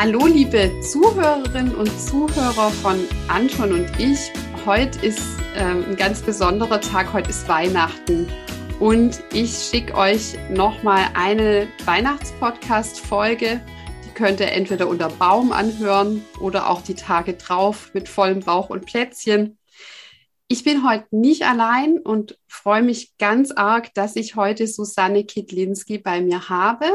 Hallo liebe Zuhörerinnen und Zuhörer von Anton und ich. Heute ist ähm, ein ganz besonderer Tag, heute ist Weihnachten und ich schicke euch nochmal eine Weihnachtspodcast-Folge. Die könnt ihr entweder unter Baum anhören oder auch die Tage drauf mit vollem Bauch und Plätzchen. Ich bin heute nicht allein und freue mich ganz arg, dass ich heute Susanne Kitlinski bei mir habe.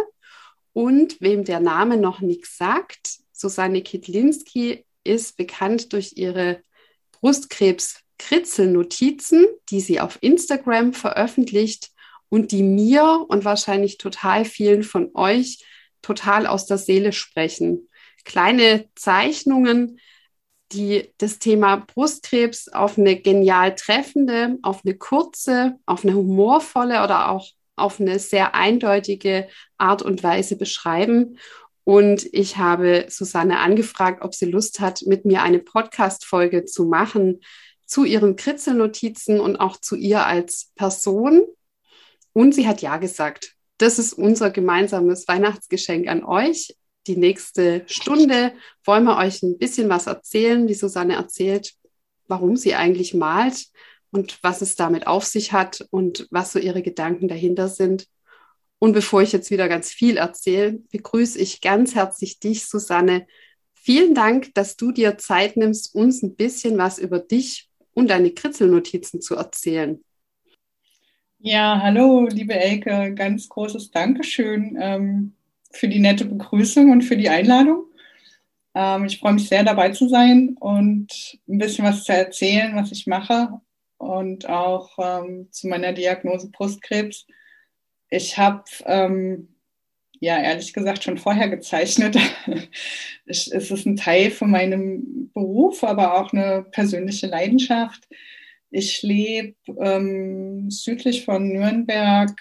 Und wem der Name noch nichts sagt, Susanne Kitlinski ist bekannt durch ihre Brustkrebs-Kritzelnotizen, die sie auf Instagram veröffentlicht und die mir und wahrscheinlich total vielen von euch total aus der Seele sprechen. Kleine Zeichnungen, die das Thema Brustkrebs auf eine genial treffende, auf eine kurze, auf eine humorvolle oder auch auf eine sehr eindeutige Art und Weise beschreiben. Und ich habe Susanne angefragt, ob sie Lust hat, mit mir eine Podcast-Folge zu machen zu ihren Kritzelnotizen und auch zu ihr als Person. Und sie hat ja gesagt. Das ist unser gemeinsames Weihnachtsgeschenk an euch. Die nächste Stunde wollen wir euch ein bisschen was erzählen, wie Susanne erzählt, warum sie eigentlich malt, und was es damit auf sich hat und was so ihre Gedanken dahinter sind. Und bevor ich jetzt wieder ganz viel erzähle, begrüße ich ganz herzlich dich, Susanne. Vielen Dank, dass du dir Zeit nimmst, uns ein bisschen was über dich und deine Kritzelnotizen zu erzählen. Ja, hallo, liebe Elke, ganz großes Dankeschön ähm, für die nette Begrüßung und für die Einladung. Ähm, ich freue mich sehr, dabei zu sein und ein bisschen was zu erzählen, was ich mache und auch ähm, zu meiner Diagnose Brustkrebs. Ich habe, ähm, ja, ehrlich gesagt, schon vorher gezeichnet. es ist ein Teil von meinem Beruf, aber auch eine persönliche Leidenschaft. Ich lebe ähm, südlich von Nürnberg,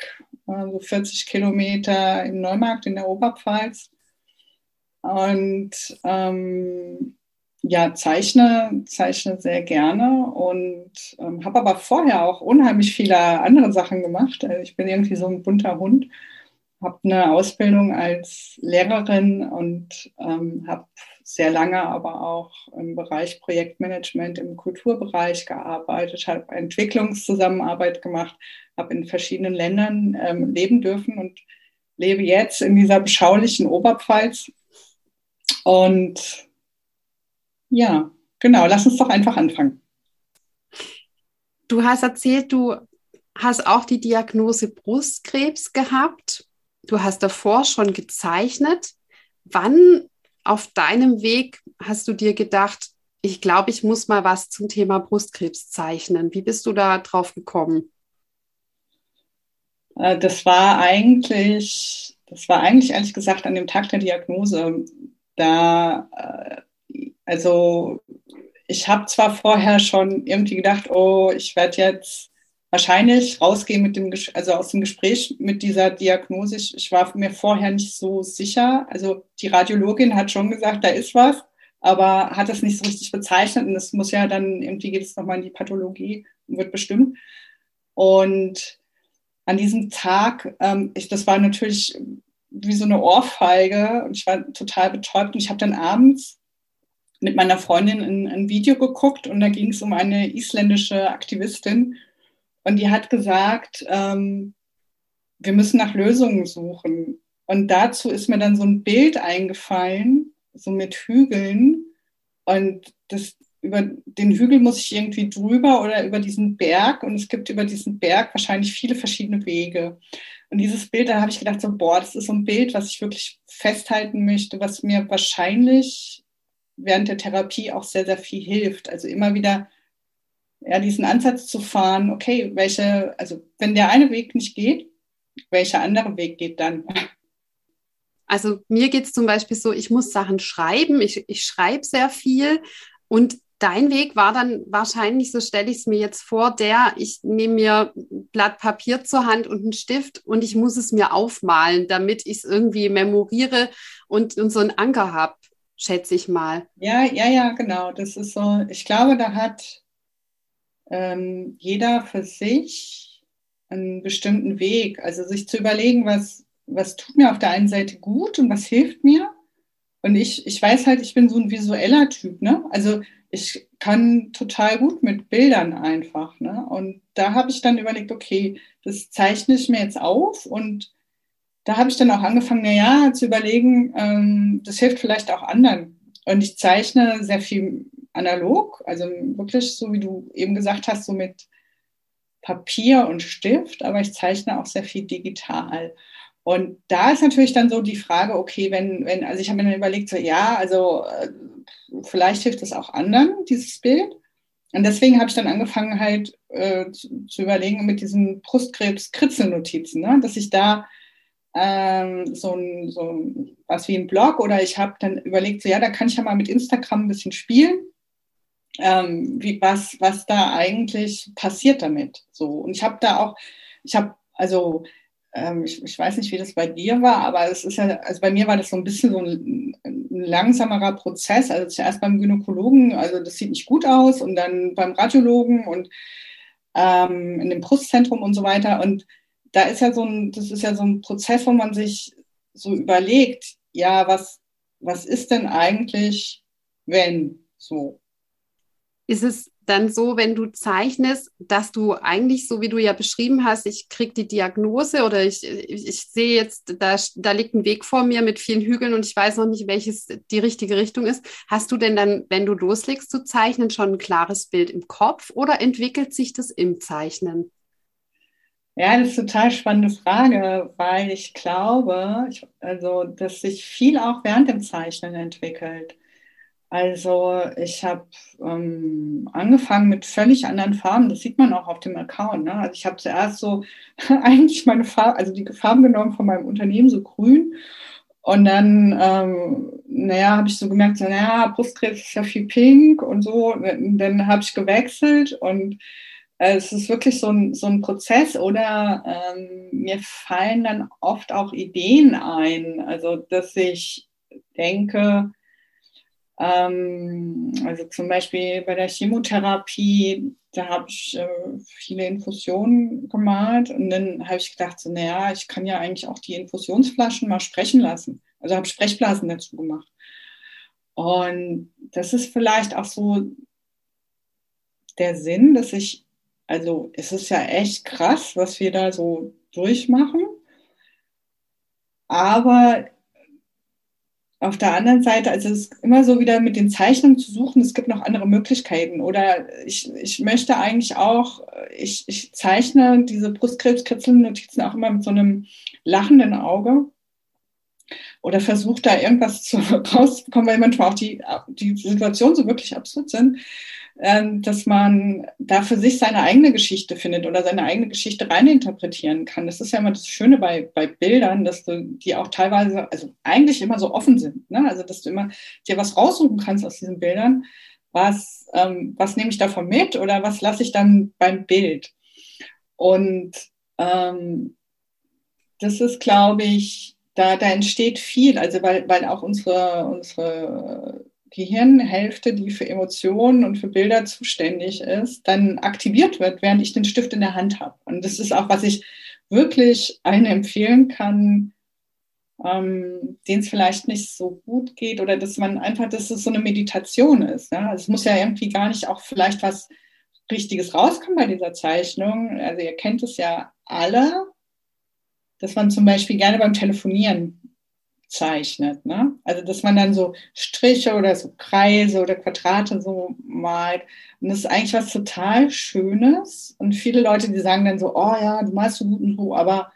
also 40 Kilometer im Neumarkt in der Oberpfalz. Und ähm, ja, zeichne, zeichne sehr gerne und ähm, habe aber vorher auch unheimlich viele andere Sachen gemacht. Also ich bin irgendwie so ein bunter Hund, habe eine Ausbildung als Lehrerin und ähm, habe sehr lange aber auch im Bereich Projektmanagement im Kulturbereich gearbeitet, habe Entwicklungszusammenarbeit gemacht, habe in verschiedenen Ländern ähm, leben dürfen und lebe jetzt in dieser beschaulichen Oberpfalz und ja, genau. Lass uns doch einfach anfangen. Du hast erzählt, du hast auch die Diagnose Brustkrebs gehabt. Du hast davor schon gezeichnet. Wann auf deinem Weg hast du dir gedacht, ich glaube, ich muss mal was zum Thema Brustkrebs zeichnen? Wie bist du da drauf gekommen? Äh, das war eigentlich, das war eigentlich ehrlich gesagt an dem Tag der Diagnose. Da äh, also ich habe zwar vorher schon irgendwie gedacht, oh, ich werde jetzt wahrscheinlich rausgehen mit dem, also aus dem Gespräch mit dieser Diagnose. Ich, war mir vorher nicht so sicher. Also die Radiologin hat schon gesagt, da ist was, aber hat es nicht so richtig bezeichnet. Und es muss ja dann, irgendwie geht es nochmal in die Pathologie und wird bestimmt. Und an diesem Tag, ähm, ich, das war natürlich wie so eine Ohrfeige und ich war total betäubt und ich habe dann abends mit meiner Freundin ein, ein Video geguckt und da ging es um eine isländische Aktivistin und die hat gesagt, ähm, wir müssen nach Lösungen suchen. Und dazu ist mir dann so ein Bild eingefallen, so mit Hügeln. Und das, über den Hügel muss ich irgendwie drüber oder über diesen Berg und es gibt über diesen Berg wahrscheinlich viele verschiedene Wege. Und dieses Bild, da habe ich gedacht, so, boah, das ist so ein Bild, was ich wirklich festhalten möchte, was mir wahrscheinlich während der Therapie auch sehr, sehr viel hilft. Also immer wieder ja, diesen Ansatz zu fahren, okay, welche, also wenn der eine Weg nicht geht, welcher andere Weg geht dann? Also mir geht es zum Beispiel so, ich muss Sachen schreiben, ich, ich schreibe sehr viel und Dein Weg war dann wahrscheinlich, so stelle ich es mir jetzt vor, der, ich nehme mir ein Blatt Papier zur Hand und einen Stift und ich muss es mir aufmalen, damit ich es irgendwie memoriere und, und so einen Anker habe, schätze ich mal. Ja, ja, ja, genau. Das ist so, ich glaube, da hat ähm, jeder für sich einen bestimmten Weg. Also sich zu überlegen, was, was tut mir auf der einen Seite gut und was hilft mir. Und ich, ich weiß halt, ich bin so ein visueller Typ, ne? Also ich kann total gut mit Bildern einfach. Ne? Und da habe ich dann überlegt, okay, das zeichne ich mir jetzt auf und da habe ich dann auch angefangen, naja, zu überlegen, ähm, das hilft vielleicht auch anderen. Und ich zeichne sehr viel analog, also wirklich so wie du eben gesagt hast, so mit Papier und Stift, aber ich zeichne auch sehr viel digital. Und da ist natürlich dann so die Frage, okay, wenn, wenn, also ich habe mir dann überlegt, so, ja, also äh, vielleicht hilft es auch anderen, dieses Bild. Und deswegen habe ich dann angefangen, halt äh, zu, zu, überlegen mit diesen Brustkrebs-Kritzelnotizen, ne? dass ich da ähm, so, ein, so was wie ein Blog oder ich habe dann überlegt, so ja, da kann ich ja mal mit Instagram ein bisschen spielen, ähm, wie, was, was da eigentlich passiert damit. So. Und ich habe da auch, ich habe, also ähm, ich, ich, weiß nicht, wie das bei dir war, aber es ist ja, also bei mir war das so ein bisschen so ein, ein langsamerer Prozess. Also zuerst beim Gynäkologen, also das sieht nicht gut aus, und dann beim Radiologen und ähm, in dem Brustzentrum und so weiter. Und da ist ja so ein, das ist ja so ein Prozess, wo man sich so überlegt, ja, was, was ist denn eigentlich, wenn so? Ist es dann so, wenn du zeichnest, dass du eigentlich, so wie du ja beschrieben hast, ich kriege die Diagnose oder ich, ich, ich, sehe jetzt, da, da liegt ein Weg vor mir mit vielen Hügeln und ich weiß noch nicht, welches die richtige Richtung ist. Hast du denn dann, wenn du loslegst zu zeichnen, schon ein klares Bild im Kopf oder entwickelt sich das im Zeichnen? Ja, das ist eine total spannende Frage, weil ich glaube, ich, also, dass sich viel auch während dem Zeichnen entwickelt. Also ich habe ähm, angefangen mit völlig anderen Farben. Das sieht man auch auf dem Account. Ne? Also ich habe zuerst so eigentlich meine Farbe, also die Farben genommen von meinem Unternehmen, so grün. Und dann, ähm, naja, habe ich so gemerkt, so, naja, Brustkrebs ist ja viel pink und so. Und dann habe ich gewechselt und äh, es ist wirklich so ein, so ein Prozess oder ähm, mir fallen dann oft auch Ideen ein. Also, dass ich denke, ähm, also zum Beispiel bei der Chemotherapie, da habe ich äh, viele Infusionen gemalt und dann habe ich gedacht, so, naja, ich kann ja eigentlich auch die Infusionsflaschen mal sprechen lassen. Also habe Sprechblasen dazu gemacht. Und das ist vielleicht auch so der Sinn, dass ich, also es ist ja echt krass, was wir da so durchmachen. Aber auf der anderen Seite, also es ist immer so wieder mit den Zeichnungen zu suchen, es gibt noch andere Möglichkeiten. Oder ich, ich möchte eigentlich auch, ich, ich zeichne diese Brustkrebskritzelnotizen auch immer mit so einem lachenden Auge. Oder versuche da irgendwas zu, rauszubekommen, weil manchmal auch die, die Situationen so wirklich absurd sind. Ähm, dass man da für sich seine eigene Geschichte findet oder seine eigene Geschichte reininterpretieren kann. Das ist ja immer das Schöne bei, bei Bildern, dass du die auch teilweise, also eigentlich immer so offen sind. Ne? Also dass du immer dir was raussuchen kannst aus diesen Bildern. Was, ähm, was nehme ich davon mit oder was lasse ich dann beim Bild? Und ähm, das ist, glaube ich, da, da entsteht viel, also weil, weil auch unsere, unsere Gehirnhälfte, die für Emotionen und für Bilder zuständig ist, dann aktiviert wird, während ich den Stift in der Hand habe. Und das ist auch, was ich wirklich allen empfehlen kann, ähm, denen es vielleicht nicht so gut geht oder dass man einfach, dass es so eine Meditation ist. Ja? Also es muss ja irgendwie gar nicht auch vielleicht was Richtiges rauskommen bei dieser Zeichnung. Also ihr kennt es ja alle, dass man zum Beispiel gerne beim Telefonieren zeichnet. Ne? Also dass man dann so Striche oder so Kreise oder Quadrate so malt. Und das ist eigentlich was total Schönes. Und viele Leute, die sagen dann so, oh ja, du malst so gut und so, aber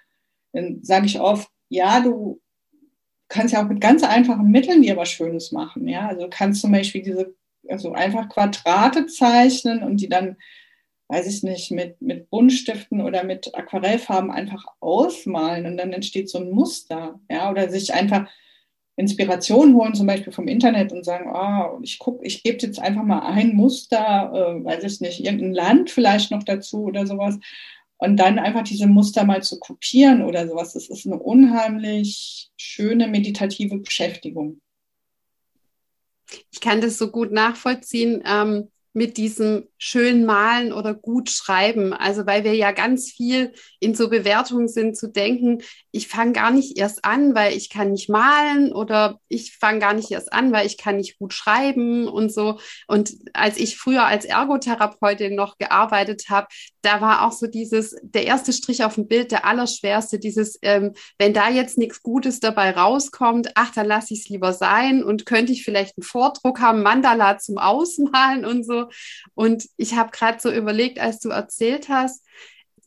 dann sage ich oft, ja, du kannst ja auch mit ganz einfachen Mitteln dir was Schönes machen. Ja? Also du kannst zum Beispiel diese also einfach Quadrate zeichnen und die dann weiß ich nicht, mit, mit Buntstiften oder mit Aquarellfarben einfach ausmalen und dann entsteht so ein Muster, ja, oder sich einfach Inspiration holen, zum Beispiel vom Internet und sagen, oh, ich gucke, ich gebe jetzt einfach mal ein Muster, äh, weiß ich nicht, irgendein Land vielleicht noch dazu oder sowas. Und dann einfach diese Muster mal zu kopieren oder sowas. Das ist eine unheimlich schöne meditative Beschäftigung. Ich kann das so gut nachvollziehen. Ähm, mit diesem schön malen oder gut schreiben. Also weil wir ja ganz viel in so Bewertungen sind zu denken, ich fange gar nicht erst an, weil ich kann nicht malen oder ich fange gar nicht erst an, weil ich kann nicht gut schreiben und so. Und als ich früher als Ergotherapeutin noch gearbeitet habe, da war auch so dieses, der erste Strich auf dem Bild, der allerschwerste, dieses, ähm, wenn da jetzt nichts Gutes dabei rauskommt, ach, dann lasse ich es lieber sein und könnte ich vielleicht einen Vordruck haben, Mandala zum Ausmalen und so. Und ich habe gerade so überlegt, als du erzählt hast,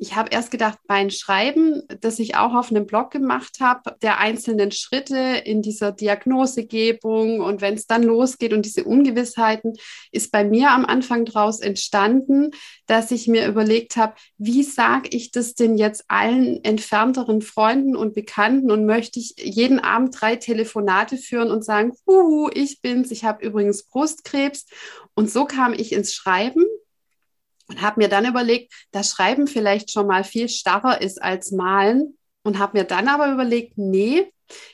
ich habe erst gedacht, mein Schreiben, das ich auch auf einem Blog gemacht habe, der einzelnen Schritte in dieser Diagnosegebung und wenn es dann losgeht und diese Ungewissheiten, ist bei mir am Anfang daraus entstanden, dass ich mir überlegt habe, wie sage ich das denn jetzt allen entfernteren Freunden und Bekannten und möchte ich jeden Abend drei Telefonate führen und sagen, huhu, ich bin's, ich habe übrigens Brustkrebs. Und so kam ich ins Schreiben und habe mir dann überlegt, dass Schreiben vielleicht schon mal viel starrer ist als Malen und habe mir dann aber überlegt, nee,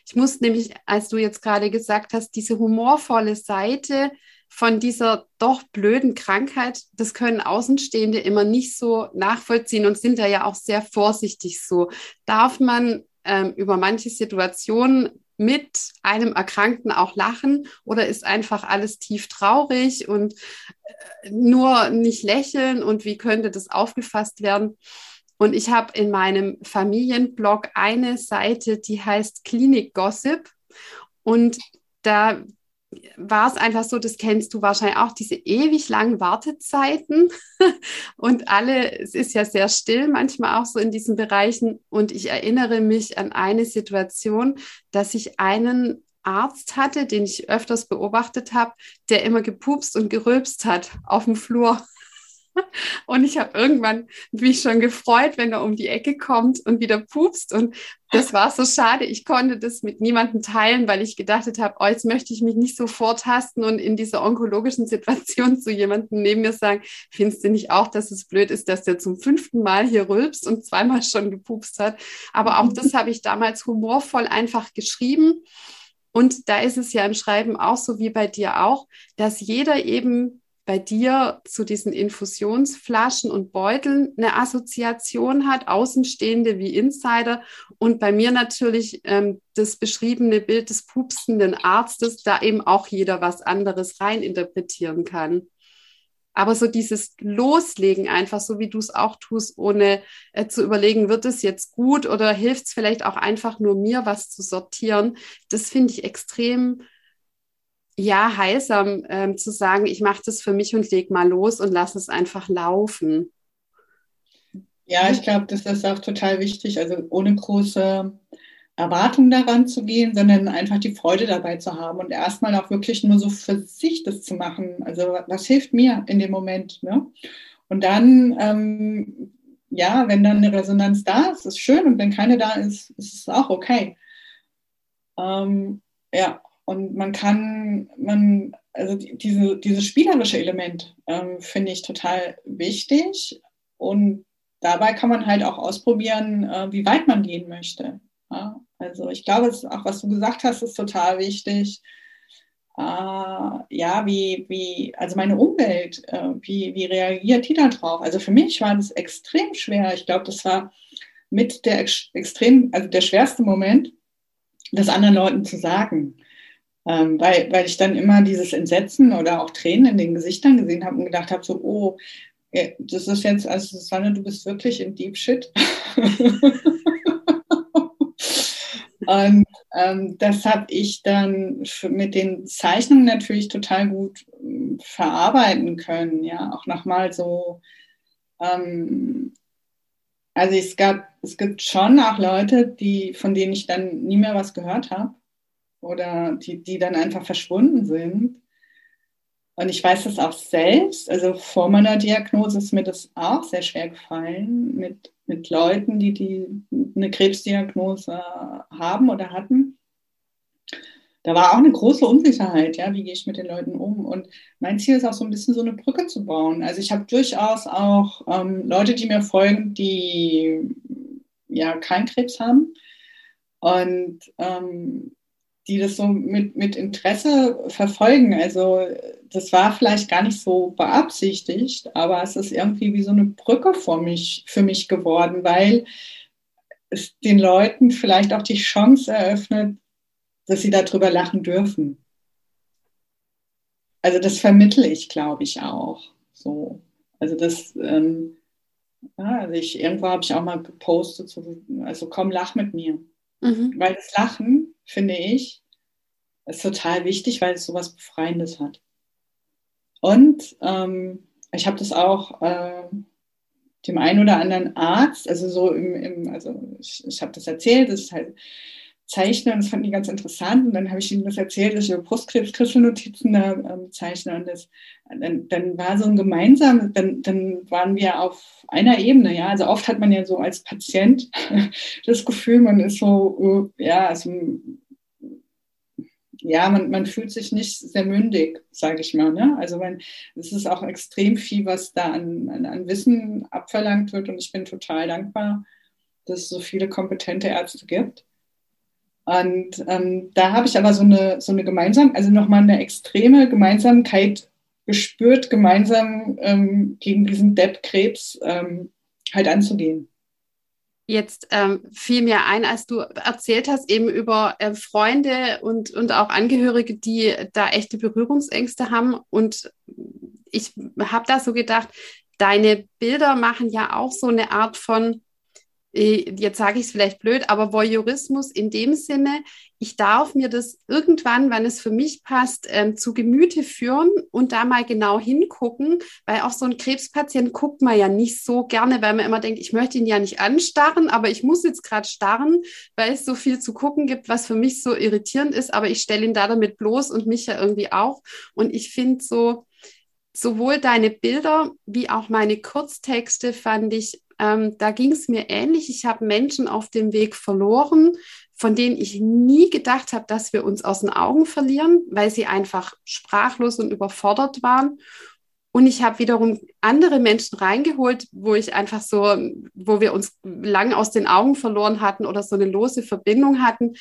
ich muss nämlich, als du jetzt gerade gesagt hast, diese humorvolle Seite von dieser doch blöden Krankheit, das können Außenstehende immer nicht so nachvollziehen und sind da ja auch sehr vorsichtig so. Darf man ähm, über manche Situationen mit einem Erkrankten auch lachen? Oder ist einfach alles tief traurig und äh, nur nicht lächeln? Und wie könnte das aufgefasst werden? Und ich habe in meinem Familienblog eine Seite, die heißt Klinik Gossip. Und da war es einfach so, das kennst du wahrscheinlich auch, diese ewig langen Wartezeiten und alle, es ist ja sehr still manchmal auch so in diesen Bereichen und ich erinnere mich an eine Situation, dass ich einen Arzt hatte, den ich öfters beobachtet habe, der immer gepupst und gerülpst hat auf dem Flur. Und ich habe irgendwann mich schon gefreut, wenn er um die Ecke kommt und wieder pupst. Und das war so schade. Ich konnte das mit niemandem teilen, weil ich gedacht habe, oh, jetzt möchte ich mich nicht so vortasten und in dieser onkologischen Situation zu jemandem neben mir sagen, findest du nicht auch, dass es blöd ist, dass der zum fünften Mal hier rülpst und zweimal schon gepupst hat? Aber auch das habe ich damals humorvoll einfach geschrieben. Und da ist es ja im Schreiben auch so wie bei dir auch, dass jeder eben bei dir zu diesen Infusionsflaschen und Beuteln eine Assoziation hat, Außenstehende wie Insider und bei mir natürlich ähm, das beschriebene Bild des pupsenden Arztes, da eben auch jeder was anderes reininterpretieren kann. Aber so dieses Loslegen einfach, so wie du es auch tust, ohne äh, zu überlegen, wird es jetzt gut oder hilft es vielleicht auch einfach nur mir, was zu sortieren, das finde ich extrem ja, heilsam ähm, zu sagen, ich mache das für mich und leg mal los und lass es einfach laufen. Ja, ich glaube, das ist auch total wichtig, also ohne große Erwartung daran zu gehen, sondern einfach die Freude dabei zu haben und erstmal auch wirklich nur so für sich das zu machen. Also was hilft mir in dem Moment? Ne? Und dann, ähm, ja, wenn dann eine Resonanz da ist, ist schön und wenn keine da ist, ist es auch okay. Ähm, ja, und man kann, man, also diese, dieses spielerische Element ähm, finde ich total wichtig. Und dabei kann man halt auch ausprobieren, äh, wie weit man gehen möchte. Ja? Also ich glaube, es ist auch was du gesagt hast, ist total wichtig. Äh, ja, wie, wie, also meine Umwelt, äh, wie, wie reagiert die da drauf? Also für mich war das extrem schwer. Ich glaube, das war mit der extrem, also der schwerste Moment, das anderen Leuten zu sagen. Ähm, weil, weil ich dann immer dieses Entsetzen oder auch Tränen in den Gesichtern gesehen habe und gedacht habe, so, oh, das ist jetzt, also Susanne, du bist wirklich in Deep Shit. Und ähm, das habe ich dann mit den Zeichnungen natürlich total gut äh, verarbeiten können. Ja, auch nochmal so. Ähm, also es gab, es gibt schon auch Leute, die, von denen ich dann nie mehr was gehört habe oder die, die dann einfach verschwunden sind. Und ich weiß das auch selbst. Also vor meiner Diagnose ist mir das auch sehr schwer gefallen mit, mit Leuten, die, die eine Krebsdiagnose haben oder hatten. Da war auch eine große Unsicherheit, ja, wie gehe ich mit den Leuten um? Und mein Ziel ist auch so ein bisschen so eine Brücke zu bauen. Also ich habe durchaus auch ähm, Leute, die mir folgen, die ja keinen Krebs haben. Und ähm, die das so mit, mit Interesse verfolgen. Also das war vielleicht gar nicht so beabsichtigt, aber es ist irgendwie wie so eine Brücke für mich, für mich geworden, weil es den Leuten vielleicht auch die Chance eröffnet, dass sie darüber lachen dürfen. Also das vermittle ich, glaube ich, auch. So. Also das, ähm, ja, also ich, irgendwo habe ich auch mal gepostet, so, also komm, lach mit mir. Mhm. Weil das Lachen finde ich, ist total wichtig, weil es sowas Befreiendes hat. Und ähm, ich habe das auch äh, dem einen oder anderen Arzt, also so im, im also ich, ich habe das erzählt, das ist halt Zeichnen, und das fand ich ganz interessant. Und dann habe ich ihm das erzählt, dass ich über Brustkrebs-Kristalnotizen da ähm, zeichne. Und das, dann, dann war so ein gemeinsam, dann, dann waren wir auf einer Ebene, ja. Also oft hat man ja so als Patient das Gefühl, man ist so, äh, ja, also ja, man, man fühlt sich nicht sehr mündig, sage ich mal. Ne? Also es ist auch extrem viel, was da an, an, an Wissen abverlangt wird. Und ich bin total dankbar, dass es so viele kompetente Ärzte gibt. Und ähm, da habe ich aber so eine, so eine gemeinsam, also nochmal eine extreme Gemeinsamkeit gespürt, gemeinsam ähm, gegen diesen Depp-Krebs ähm, halt anzugehen. Jetzt ähm, fiel mir ein, als du erzählt hast, eben über äh, Freunde und, und auch Angehörige, die da echte Berührungsängste haben. Und ich habe da so gedacht, deine Bilder machen ja auch so eine Art von jetzt sage ich es vielleicht blöd, aber Voyeurismus in dem Sinne, ich darf mir das irgendwann, wenn es für mich passt, ähm, zu Gemüte führen und da mal genau hingucken, weil auch so ein Krebspatient guckt man ja nicht so gerne, weil man immer denkt, ich möchte ihn ja nicht anstarren, aber ich muss jetzt gerade starren, weil es so viel zu gucken gibt, was für mich so irritierend ist, aber ich stelle ihn da damit bloß und mich ja irgendwie auch. Und ich finde so, sowohl deine Bilder wie auch meine Kurztexte fand ich ähm, da ging es mir ähnlich. Ich habe Menschen auf dem Weg verloren, von denen ich nie gedacht habe, dass wir uns aus den Augen verlieren, weil sie einfach sprachlos und überfordert waren. Und ich habe wiederum andere Menschen reingeholt, wo ich einfach so, wo wir uns lang aus den Augen verloren hatten oder so eine lose Verbindung hatten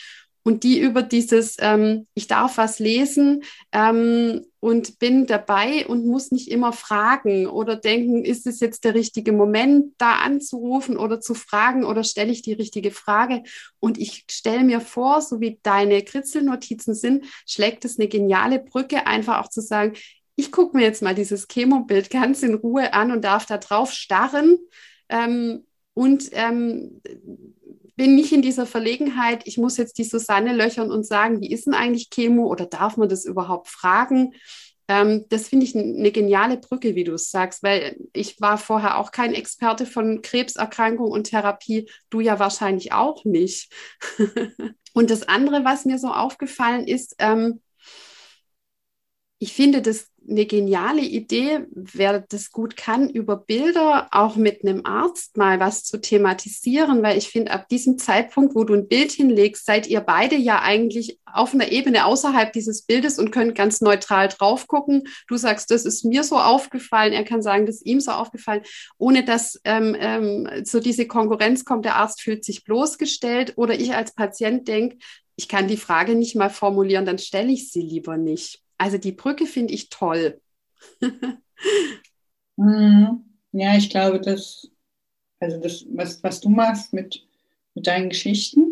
und die über dieses, ähm, ich darf was lesen ähm, und bin dabei und muss nicht immer fragen oder denken, ist es jetzt der richtige Moment, da anzurufen oder zu fragen oder stelle ich die richtige Frage? Und ich stelle mir vor, so wie deine Kritzelnotizen sind, schlägt es eine geniale Brücke, einfach auch zu sagen, ich gucke mir jetzt mal dieses Chemobild ganz in Ruhe an und darf da drauf starren. Ähm, und ähm, bin nicht in dieser Verlegenheit, ich muss jetzt die Susanne löchern und sagen, wie ist denn eigentlich Chemo oder darf man das überhaupt fragen? Ähm, das finde ich eine geniale Brücke, wie du es sagst, weil ich war vorher auch kein Experte von Krebserkrankung und Therapie, du ja wahrscheinlich auch nicht. und das andere, was mir so aufgefallen ist, ähm, ich finde das eine geniale Idee, wer das gut kann, über Bilder auch mit einem Arzt mal was zu thematisieren, weil ich finde, ab diesem Zeitpunkt, wo du ein Bild hinlegst, seid ihr beide ja eigentlich auf einer Ebene außerhalb dieses Bildes und könnt ganz neutral drauf gucken. Du sagst, das ist mir so aufgefallen, er kann sagen, das ist ihm so aufgefallen, ohne dass ähm, ähm, so diese Konkurrenz kommt, der Arzt fühlt sich bloßgestellt oder ich als Patient denke, ich kann die Frage nicht mal formulieren, dann stelle ich sie lieber nicht. Also die Brücke finde ich toll. Mhm. ja, ich glaube, dass, also das, was, was du machst mit, mit deinen Geschichten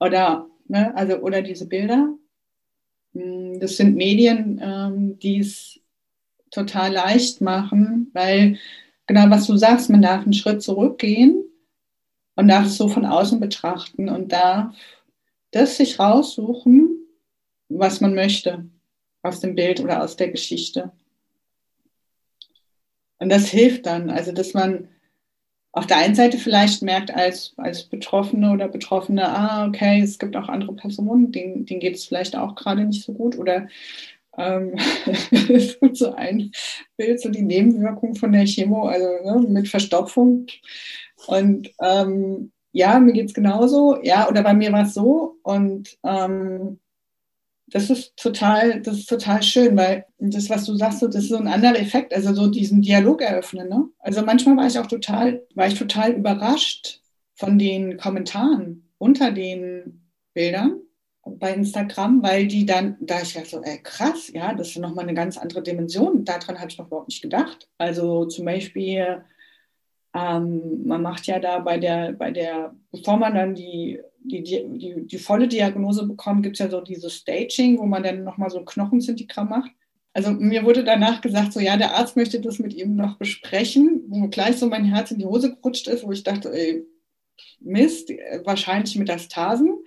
oder, ne, also, oder diese Bilder, hm, das sind Medien, ähm, die es total leicht machen, weil genau was du sagst, man darf einen Schritt zurückgehen und darf es so von außen betrachten und darf das sich raussuchen, was man möchte aus dem Bild oder aus der Geschichte. Und das hilft dann, also dass man auf der einen Seite vielleicht merkt als, als Betroffene oder Betroffene, ah, okay, es gibt auch andere Personen, denen, denen geht es vielleicht auch gerade nicht so gut oder ähm, so ein Bild, so die Nebenwirkung von der Chemo, also ne, mit Verstopfung. Und ähm, ja, mir geht es genauso, ja, oder bei mir war es so und ähm, das ist total, das ist total schön, weil das, was du sagst, das ist so ein anderer Effekt, also so diesen Dialog eröffnen. Ne? Also manchmal war ich auch total, war ich total überrascht von den Kommentaren unter den Bildern bei Instagram, weil die dann, da ich dachte so, ey, krass, ja, das ist nochmal eine ganz andere Dimension. Daran habe ich noch überhaupt nicht gedacht. Also zum Beispiel, ähm, man macht ja da bei der, bei der, bevor man dann die die, die, die volle Diagnose bekommen, gibt es ja so dieses Staging, wo man dann nochmal so ein Knochenzintigramm macht. Also mir wurde danach gesagt, so ja, der Arzt möchte das mit ihm noch besprechen, wo gleich so mein Herz in die Hose gerutscht ist, wo ich dachte, ey, Mist, wahrscheinlich Metastasen.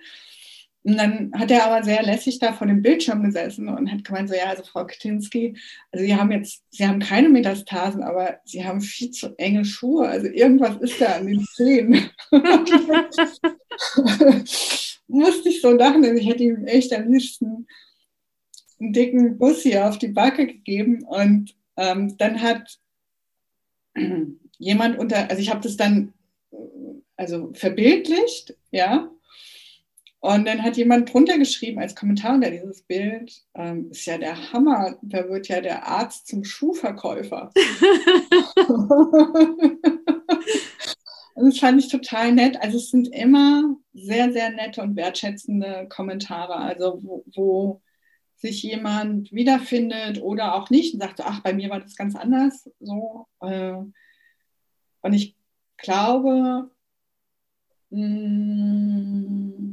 Und dann hat er aber sehr lässig da vor dem Bildschirm gesessen und hat gemeint, so ja, also Frau Katinski, also Sie haben jetzt, Sie haben keine Metastasen, aber Sie haben viel zu enge Schuhe. Also irgendwas ist da an den Zähnen. Musste ich so lachen, also ich hätte ihm echt am liebsten einen dicken Bus hier auf die Backe gegeben. Und ähm, dann hat jemand unter, also ich habe das dann also verbildlicht, ja, und dann hat jemand drunter geschrieben als Kommentar unter dieses Bild, ähm, ist ja der Hammer, da wird ja der Arzt zum Schuhverkäufer. das fand ich total nett. Also es sind immer sehr, sehr nette und wertschätzende Kommentare, also wo, wo sich jemand wiederfindet oder auch nicht und sagt, ach, bei mir war das ganz anders. So. Äh, und ich glaube, mh, mm,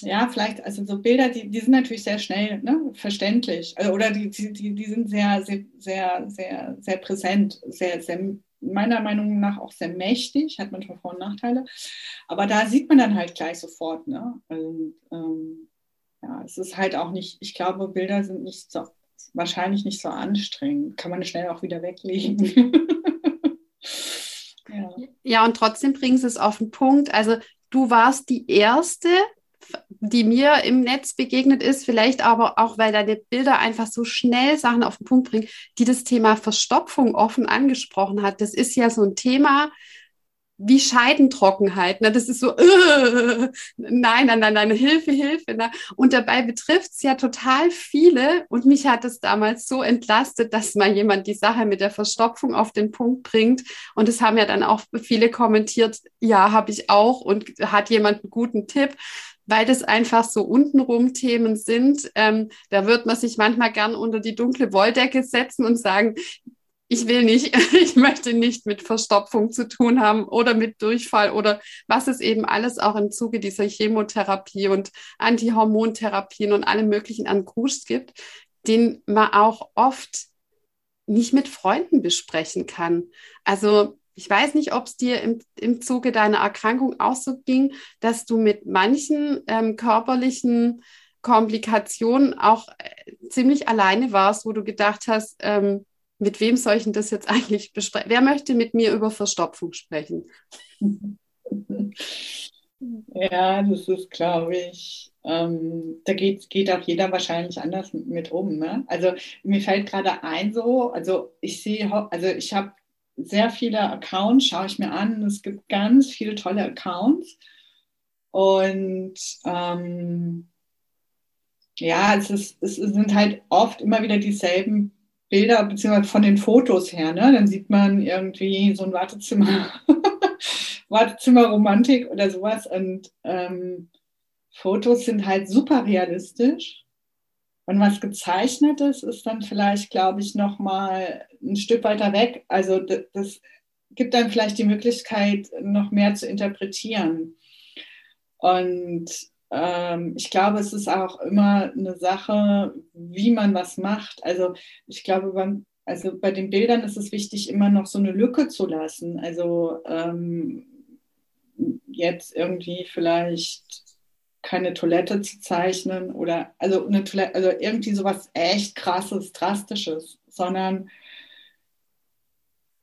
ja, vielleicht, also so Bilder, die, die sind natürlich sehr schnell ne, verständlich. Also, oder die, die, die sind sehr, sehr, sehr, sehr, sehr präsent, sehr, sehr, meiner Meinung nach auch sehr mächtig, hat manchmal Vor- und Nachteile. Aber da sieht man dann halt gleich sofort, ne? Und, ähm, ja, es ist halt auch nicht, ich glaube, Bilder sind nicht so, wahrscheinlich nicht so anstrengend. Kann man schnell auch wieder weglegen. ja. ja, und trotzdem bringen sie es auf den Punkt. Also du warst die Erste, die mir im Netz begegnet ist, vielleicht aber auch, weil deine Bilder einfach so schnell Sachen auf den Punkt bringen, die das Thema Verstopfung offen angesprochen hat. Das ist ja so ein Thema wie Scheidentrockenheit. Ne? Das ist so, äh, nein, nein, nein, nein, Hilfe, Hilfe. Ne? Und dabei betrifft es ja total viele. Und mich hat es damals so entlastet, dass mal jemand die Sache mit der Verstopfung auf den Punkt bringt. Und es haben ja dann auch viele kommentiert, ja, habe ich auch. Und hat jemand einen guten Tipp? Weil das einfach so untenrum Themen sind. Ähm, da wird man sich manchmal gern unter die dunkle Wolldecke setzen und sagen, ich will nicht, ich möchte nicht mit Verstopfung zu tun haben oder mit Durchfall oder was es eben alles auch im Zuge dieser Chemotherapie und Antihormontherapien und allem möglichen an Krust gibt, den man auch oft nicht mit Freunden besprechen kann. Also ich weiß nicht, ob es dir im, im Zuge deiner Erkrankung auch so ging, dass du mit manchen ähm, körperlichen Komplikationen auch äh, ziemlich alleine warst, wo du gedacht hast, ähm, mit wem soll ich denn das jetzt eigentlich besprechen? Wer möchte mit mir über Verstopfung sprechen? Ja, das ist, glaube ich, ähm, da geht, geht auch jeder wahrscheinlich anders mit um. Ne? Also mir fällt gerade ein so, also ich sehe, also ich habe sehr viele Accounts, schaue ich mir an. Es gibt ganz viele tolle Accounts. Und ähm, ja, es, ist, es sind halt oft immer wieder dieselben Bilder, beziehungsweise von den Fotos her. Ne? Dann sieht man irgendwie so ein Wartezimmer, Wartezimmerromantik oder sowas. Und ähm, Fotos sind halt super realistisch. Und was gezeichnetes ist dann vielleicht, glaube ich, noch mal ein Stück weiter weg. Also das, gibt dann vielleicht die Möglichkeit, noch mehr zu interpretieren. Und ähm, ich glaube, es ist auch immer eine Sache, wie man was macht. Also ich glaube, beim, also bei den Bildern ist es wichtig, immer noch so eine Lücke zu lassen. Also ähm, jetzt irgendwie vielleicht keine Toilette zu zeichnen oder also eine Toilette, also irgendwie sowas echt krasses, drastisches, sondern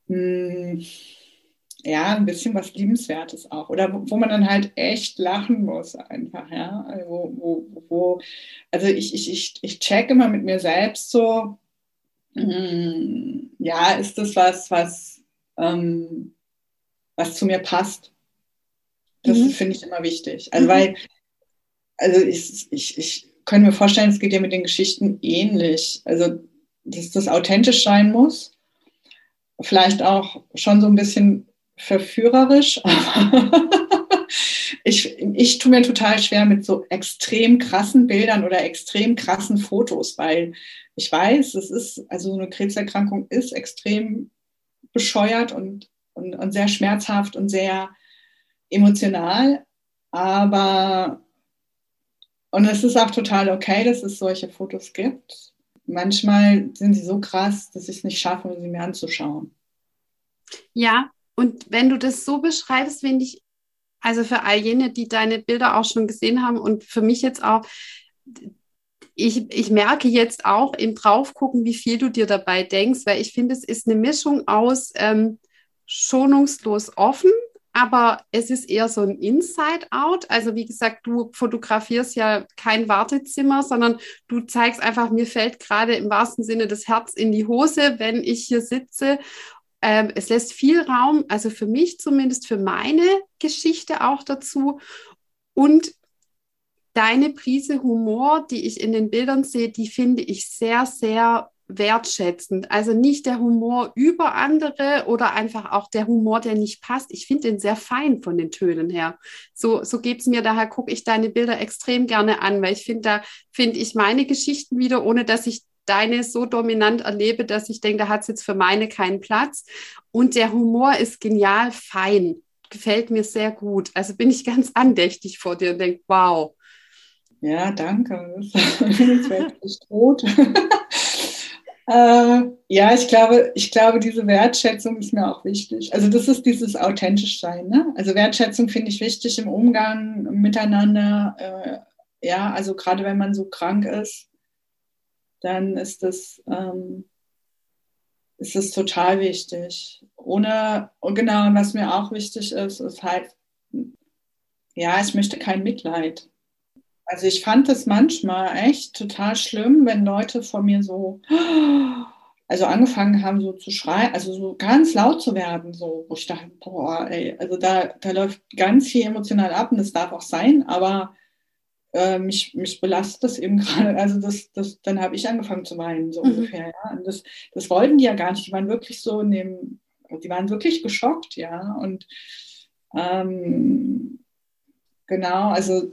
mh, hm, ja, ein bisschen was Liebenswertes auch. Oder wo, wo man dann halt echt lachen muss einfach, ja. Also, wo, wo, wo, also ich, ich, ich, ich check immer mit mir selbst so, mh, hm, ja, ist das was, was, ähm, was zu mir passt? Das mhm. finde ich immer wichtig. Also, mhm. weil, also ich, ich, ich könnte mir vorstellen, es geht ja mit den Geschichten ähnlich. Also, dass das authentisch sein muss. Vielleicht auch schon so ein bisschen verführerisch. ich, ich tue mir total schwer mit so extrem krassen Bildern oder extrem krassen Fotos, weil ich weiß, es ist, also eine Krebserkrankung ist extrem bescheuert und, und, und sehr schmerzhaft und sehr emotional. Aber, und es ist auch total okay, dass es solche Fotos gibt. Manchmal sind sie so krass, dass ich es nicht schaffe, sie mir anzuschauen. Ja, und wenn du das so beschreibst, finde ich, also für all jene, die deine Bilder auch schon gesehen haben und für mich jetzt auch, ich, ich merke jetzt auch im Draufgucken, wie viel du dir dabei denkst, weil ich finde, es ist eine Mischung aus ähm, schonungslos offen, aber es ist eher so ein Inside-Out. Also wie gesagt, du fotografierst ja kein Wartezimmer, sondern du zeigst einfach, mir fällt gerade im wahrsten Sinne das Herz in die Hose, wenn ich hier sitze ähm, es lässt viel Raum, also für mich zumindest, für meine Geschichte auch dazu. Und deine Prise Humor, die ich in den Bildern sehe, die finde ich sehr, sehr wertschätzend. Also nicht der Humor über andere oder einfach auch der Humor, der nicht passt. Ich finde den sehr fein von den Tönen her. So, so geht es mir. Daher gucke ich deine Bilder extrem gerne an, weil ich finde, da finde ich meine Geschichten wieder, ohne dass ich deine so dominant erlebe, dass ich denke, da hat es jetzt für meine keinen Platz. Und der Humor ist genial fein. Gefällt mir sehr gut. Also bin ich ganz andächtig vor dir und denke, wow. Ja, danke. Jetzt werde ich tot. äh, ja, ich glaube, ich glaube, diese Wertschätzung ist mir auch wichtig. Also das ist dieses authentisch sein. Ne? Also Wertschätzung finde ich wichtig im Umgang miteinander. Äh, ja, also gerade wenn man so krank ist, dann ist das, ähm, ist das total wichtig. Ohne, und genau, was mir auch wichtig ist, ist halt, ja, ich möchte kein Mitleid. Also ich fand es manchmal echt total schlimm, wenn Leute vor mir so, also angefangen haben so zu schreien, also so ganz laut zu werden, so, wo ich dachte, boah, ey, also da, da läuft ganz viel emotional ab und das darf auch sein, aber äh, mich, mich belastet das eben gerade. Also das, das, dann habe ich angefangen zu weinen, so mhm. ungefähr. Ja. Und das, das wollten die ja gar nicht. Die waren wirklich so in dem, die waren wirklich geschockt, ja. Und ähm, genau, also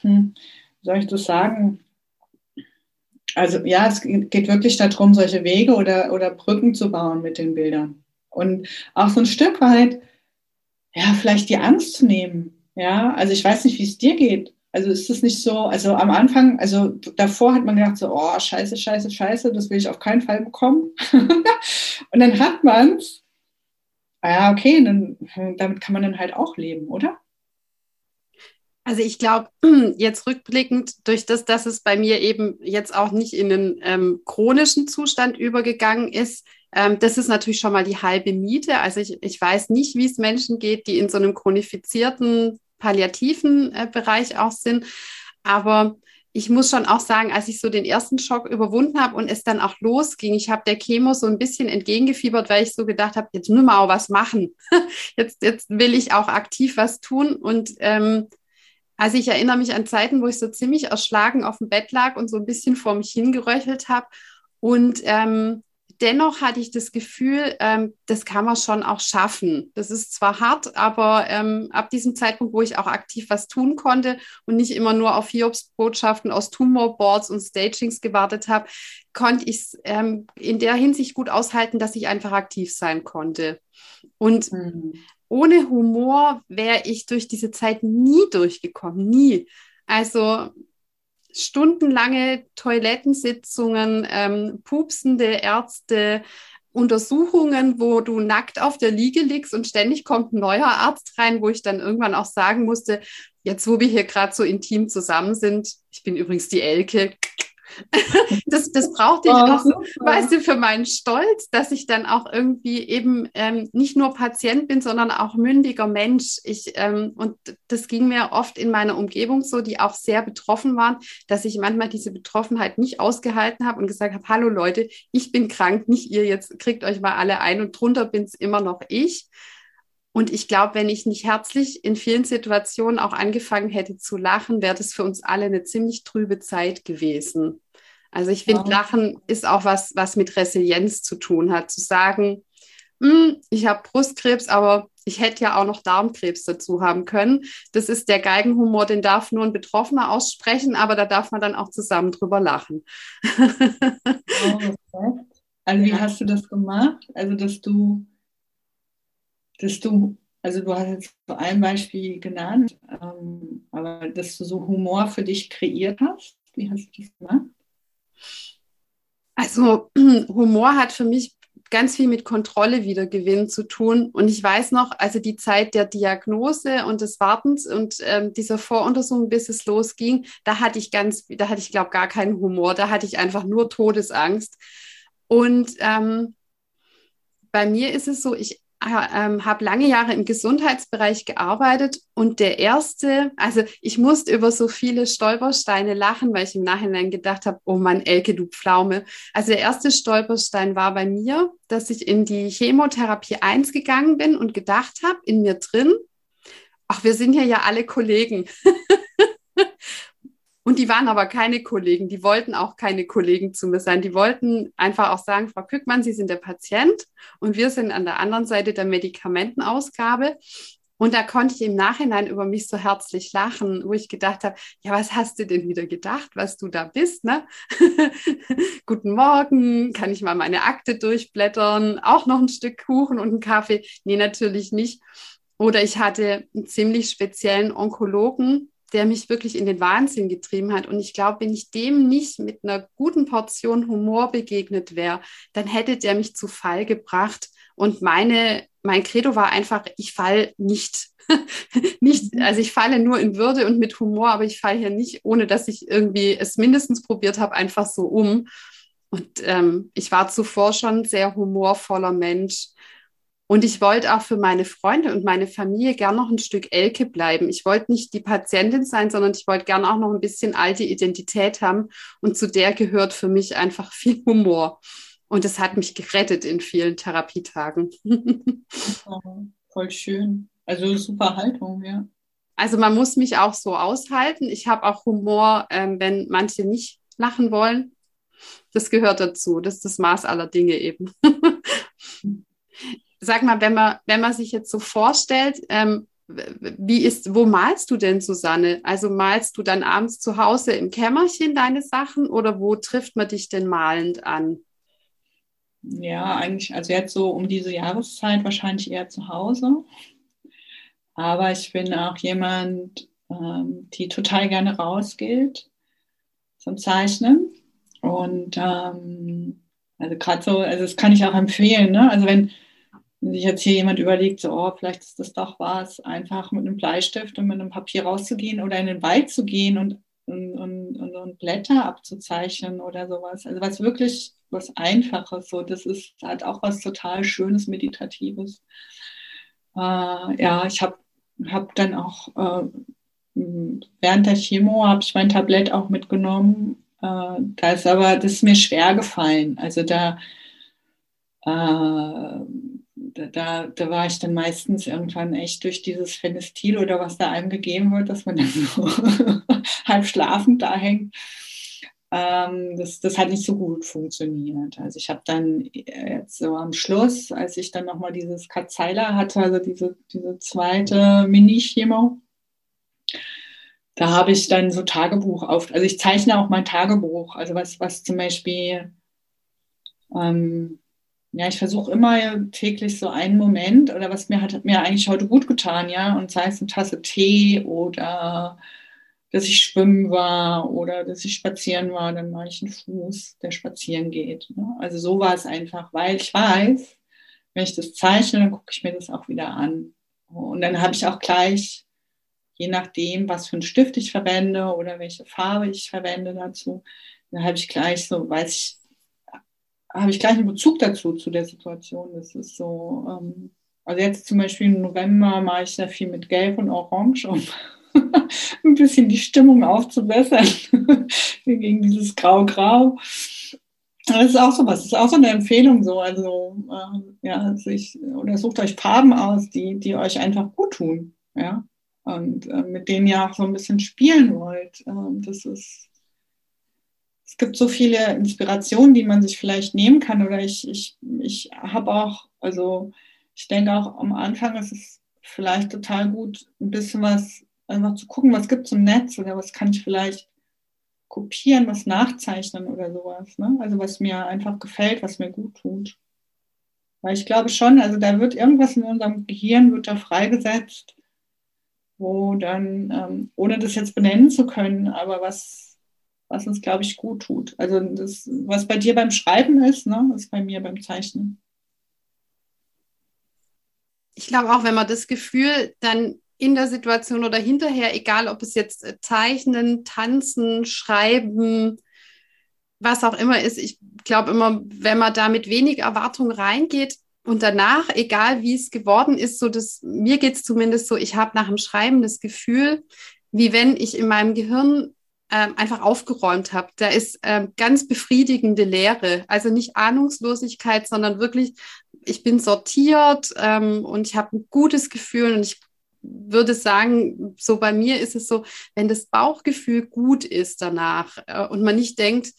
hm, soll ich das sagen? Also ja, es geht wirklich darum, solche Wege oder, oder Brücken zu bauen mit den Bildern. Und auch so ein Stück weit, ja, vielleicht die Angst zu nehmen. Ja, also ich weiß nicht, wie es dir geht. Also ist das nicht so, also am Anfang, also davor hat man gedacht so, oh, scheiße, scheiße, scheiße, das will ich auf keinen Fall bekommen. und dann hat man es, ah ja, okay, dann, damit kann man dann halt auch leben, oder? Also ich glaube, jetzt rückblickend, durch das, dass es bei mir eben jetzt auch nicht in einen ähm, chronischen Zustand übergegangen ist, ähm, das ist natürlich schon mal die halbe Miete. Also ich, ich weiß nicht, wie es Menschen geht, die in so einem chronifizierten palliativen äh, Bereich auch sind. Aber ich muss schon auch sagen, als ich so den ersten Schock überwunden habe und es dann auch losging, ich habe der Chemo so ein bisschen entgegengefiebert, weil ich so gedacht habe, jetzt müssen wir auch was machen. jetzt, jetzt will ich auch aktiv was tun. Und ähm, also ich erinnere mich an Zeiten, wo ich so ziemlich erschlagen auf dem Bett lag und so ein bisschen vor mich hingeröchelt habe. Und ähm, dennoch hatte ich das Gefühl, ähm, das kann man schon auch schaffen. Das ist zwar hart, aber ähm, ab diesem Zeitpunkt, wo ich auch aktiv was tun konnte und nicht immer nur auf Hiobs-Botschaften aus Tumorboards und Stagings gewartet habe, konnte ich es ähm, in der Hinsicht gut aushalten, dass ich einfach aktiv sein konnte. Und mhm. Ohne Humor wäre ich durch diese Zeit nie durchgekommen, nie. Also stundenlange Toilettensitzungen, ähm, pupsende Ärzte, Untersuchungen, wo du nackt auf der Liege liegst und ständig kommt ein neuer Arzt rein, wo ich dann irgendwann auch sagen musste, jetzt wo wir hier gerade so intim zusammen sind, ich bin übrigens die Elke, das, das brauchte ich oh, auch, super. weißt du, für meinen Stolz, dass ich dann auch irgendwie eben ähm, nicht nur Patient bin, sondern auch mündiger Mensch. Ich, ähm, und das ging mir oft in meiner Umgebung so, die auch sehr betroffen waren, dass ich manchmal diese Betroffenheit nicht ausgehalten habe und gesagt habe, hallo Leute, ich bin krank, nicht ihr, jetzt kriegt euch mal alle ein und drunter bin es immer noch ich. Und ich glaube, wenn ich nicht herzlich in vielen Situationen auch angefangen hätte zu lachen, wäre das für uns alle eine ziemlich trübe Zeit gewesen. Also ich finde, ja. Lachen ist auch was, was mit Resilienz zu tun hat. Zu sagen, hm, ich habe Brustkrebs, aber ich hätte ja auch noch Darmkrebs dazu haben können. Das ist der Geigenhumor, den darf nur ein Betroffener aussprechen, aber da darf man dann auch zusammen drüber lachen. Oh, also wie hast du das gemacht? Also dass du dass du, also du hast jetzt so ein Beispiel genannt, ähm, aber dass du so Humor für dich kreiert hast. Wie hast du das gemacht? Also Humor hat für mich ganz viel mit Kontrolle wiedergewinnen zu tun. Und ich weiß noch, also die Zeit der Diagnose und des Wartens und ähm, dieser Voruntersuchung, bis es losging, da hatte ich ganz, da hatte ich, glaube gar keinen Humor. Da hatte ich einfach nur Todesangst. Und ähm, bei mir ist es so, ich habe lange Jahre im Gesundheitsbereich gearbeitet und der erste, also ich musste über so viele Stolpersteine lachen, weil ich im Nachhinein gedacht habe, oh Mann, Elke, du Pflaume. Also der erste Stolperstein war bei mir, dass ich in die Chemotherapie 1 gegangen bin und gedacht habe, in mir drin, ach, wir sind hier ja alle Kollegen. Und die waren aber keine Kollegen, die wollten auch keine Kollegen zu mir sein. Die wollten einfach auch sagen, Frau Kückmann, Sie sind der Patient und wir sind an der anderen Seite der Medikamentenausgabe. Und da konnte ich im Nachhinein über mich so herzlich lachen, wo ich gedacht habe, ja, was hast du denn wieder gedacht, was du da bist, ne? Guten Morgen, kann ich mal meine Akte durchblättern, auch noch ein Stück Kuchen und einen Kaffee? Nee, natürlich nicht. Oder ich hatte einen ziemlich speziellen Onkologen, der mich wirklich in den Wahnsinn getrieben hat. Und ich glaube, wenn ich dem nicht mit einer guten Portion Humor begegnet wäre, dann hätte der mich zu Fall gebracht. Und meine, mein Credo war einfach, ich falle nicht. nicht, mhm. also ich falle nur in Würde und mit Humor, aber ich falle hier nicht, ohne dass ich irgendwie es mindestens probiert habe, einfach so um. Und ähm, ich war zuvor schon sehr humorvoller Mensch. Und ich wollte auch für meine Freunde und meine Familie gern noch ein Stück Elke bleiben. Ich wollte nicht die Patientin sein, sondern ich wollte gern auch noch ein bisschen alte Identität haben. Und zu der gehört für mich einfach viel Humor. Und das hat mich gerettet in vielen Therapietagen. Oh, voll schön. Also super Haltung, ja. Also man muss mich auch so aushalten. Ich habe auch Humor, ähm, wenn manche nicht lachen wollen. Das gehört dazu. Das ist das Maß aller Dinge eben. sag mal, wenn man, wenn man sich jetzt so vorstellt, ähm, wie ist, wo malst du denn, Susanne? Also malst du dann abends zu Hause im Kämmerchen deine Sachen oder wo trifft man dich denn malend an? Ja, eigentlich, also jetzt so um diese Jahreszeit wahrscheinlich eher zu Hause. Aber ich bin auch jemand, ähm, die total gerne rausgeht zum Zeichnen. Und ähm, also gerade so, also das kann ich auch empfehlen, ne? Also wenn, wenn sich jetzt hier jemand überlegt, so, oh, vielleicht ist das doch was, einfach mit einem Bleistift und mit einem Papier rauszugehen oder in den Wald zu gehen und, und, und, und Blätter abzuzeichnen oder sowas. Also was wirklich was Einfaches, so, das ist halt auch was total Schönes, Meditatives. Äh, ja, ich habe hab dann auch äh, während der Chemo habe ich mein Tablett auch mitgenommen. Äh, da ist aber, das ist mir schwer gefallen. Also da äh, da, da war ich dann meistens irgendwann echt durch dieses Phenestil oder was da einem gegeben wird, dass man dann so halb schlafend da hängt. Ähm, das, das hat nicht so gut funktioniert. Also ich habe dann jetzt so am Schluss, als ich dann nochmal dieses Katzeiler hatte, also diese, diese zweite Mini-Chemo, da habe ich dann so Tagebuch auf, also ich zeichne auch mein Tagebuch, also was, was zum Beispiel ähm, ja, ich versuche immer täglich so einen Moment oder was mir hat, hat mir eigentlich heute gut getan, ja, und sei es eine Tasse Tee oder dass ich schwimmen war oder dass ich spazieren war, dann mache ich einen Fuß, der spazieren geht. Ne? Also so war es einfach, weil ich weiß, wenn ich das zeichne, dann gucke ich mir das auch wieder an. Und dann habe ich auch gleich je nachdem, was für einen Stift ich verwende oder welche Farbe ich verwende dazu, dann habe ich gleich so, weiß ich, habe ich gleich einen Bezug dazu, zu der Situation. Das ist so, ähm, also jetzt zum Beispiel im November mache ich sehr viel mit Gelb und Orange, um ein bisschen die Stimmung aufzubessern gegen dieses Grau-Grau. Das ist auch so was, das ist auch so eine Empfehlung so. Also äh, ja, sich, oder sucht euch Farben aus, die, die euch einfach gut tun. Ja. Und äh, mit denen ihr auch so ein bisschen spielen wollt. Äh, das ist, es gibt so viele Inspirationen, die man sich vielleicht nehmen kann. Oder ich, ich, ich habe auch, also ich denke auch am Anfang ist es vielleicht total gut, ein bisschen was, einfach zu gucken, was gibt es im Netz oder was kann ich vielleicht kopieren, was nachzeichnen oder sowas. Ne? Also was mir einfach gefällt, was mir gut tut. Weil ich glaube schon, also da wird irgendwas in unserem Gehirn wird da freigesetzt, wo dann, ähm, ohne das jetzt benennen zu können, aber was, was uns, glaube ich, gut tut. Also das, was bei dir beim Schreiben ist, ne, ist bei mir beim Zeichnen. Ich glaube auch, wenn man das Gefühl dann in der Situation oder hinterher, egal ob es jetzt äh, Zeichnen, Tanzen, Schreiben, was auch immer ist, ich glaube immer, wenn man da mit wenig Erwartung reingeht und danach, egal wie es geworden ist, so das, mir geht es zumindest so, ich habe nach dem Schreiben das Gefühl, wie wenn ich in meinem Gehirn ähm, einfach aufgeräumt habe. Da ist ähm, ganz befriedigende Leere. Also nicht Ahnungslosigkeit, sondern wirklich, ich bin sortiert ähm, und ich habe ein gutes Gefühl und ich würde sagen, so bei mir ist es so, wenn das Bauchgefühl gut ist danach äh, und man nicht denkt,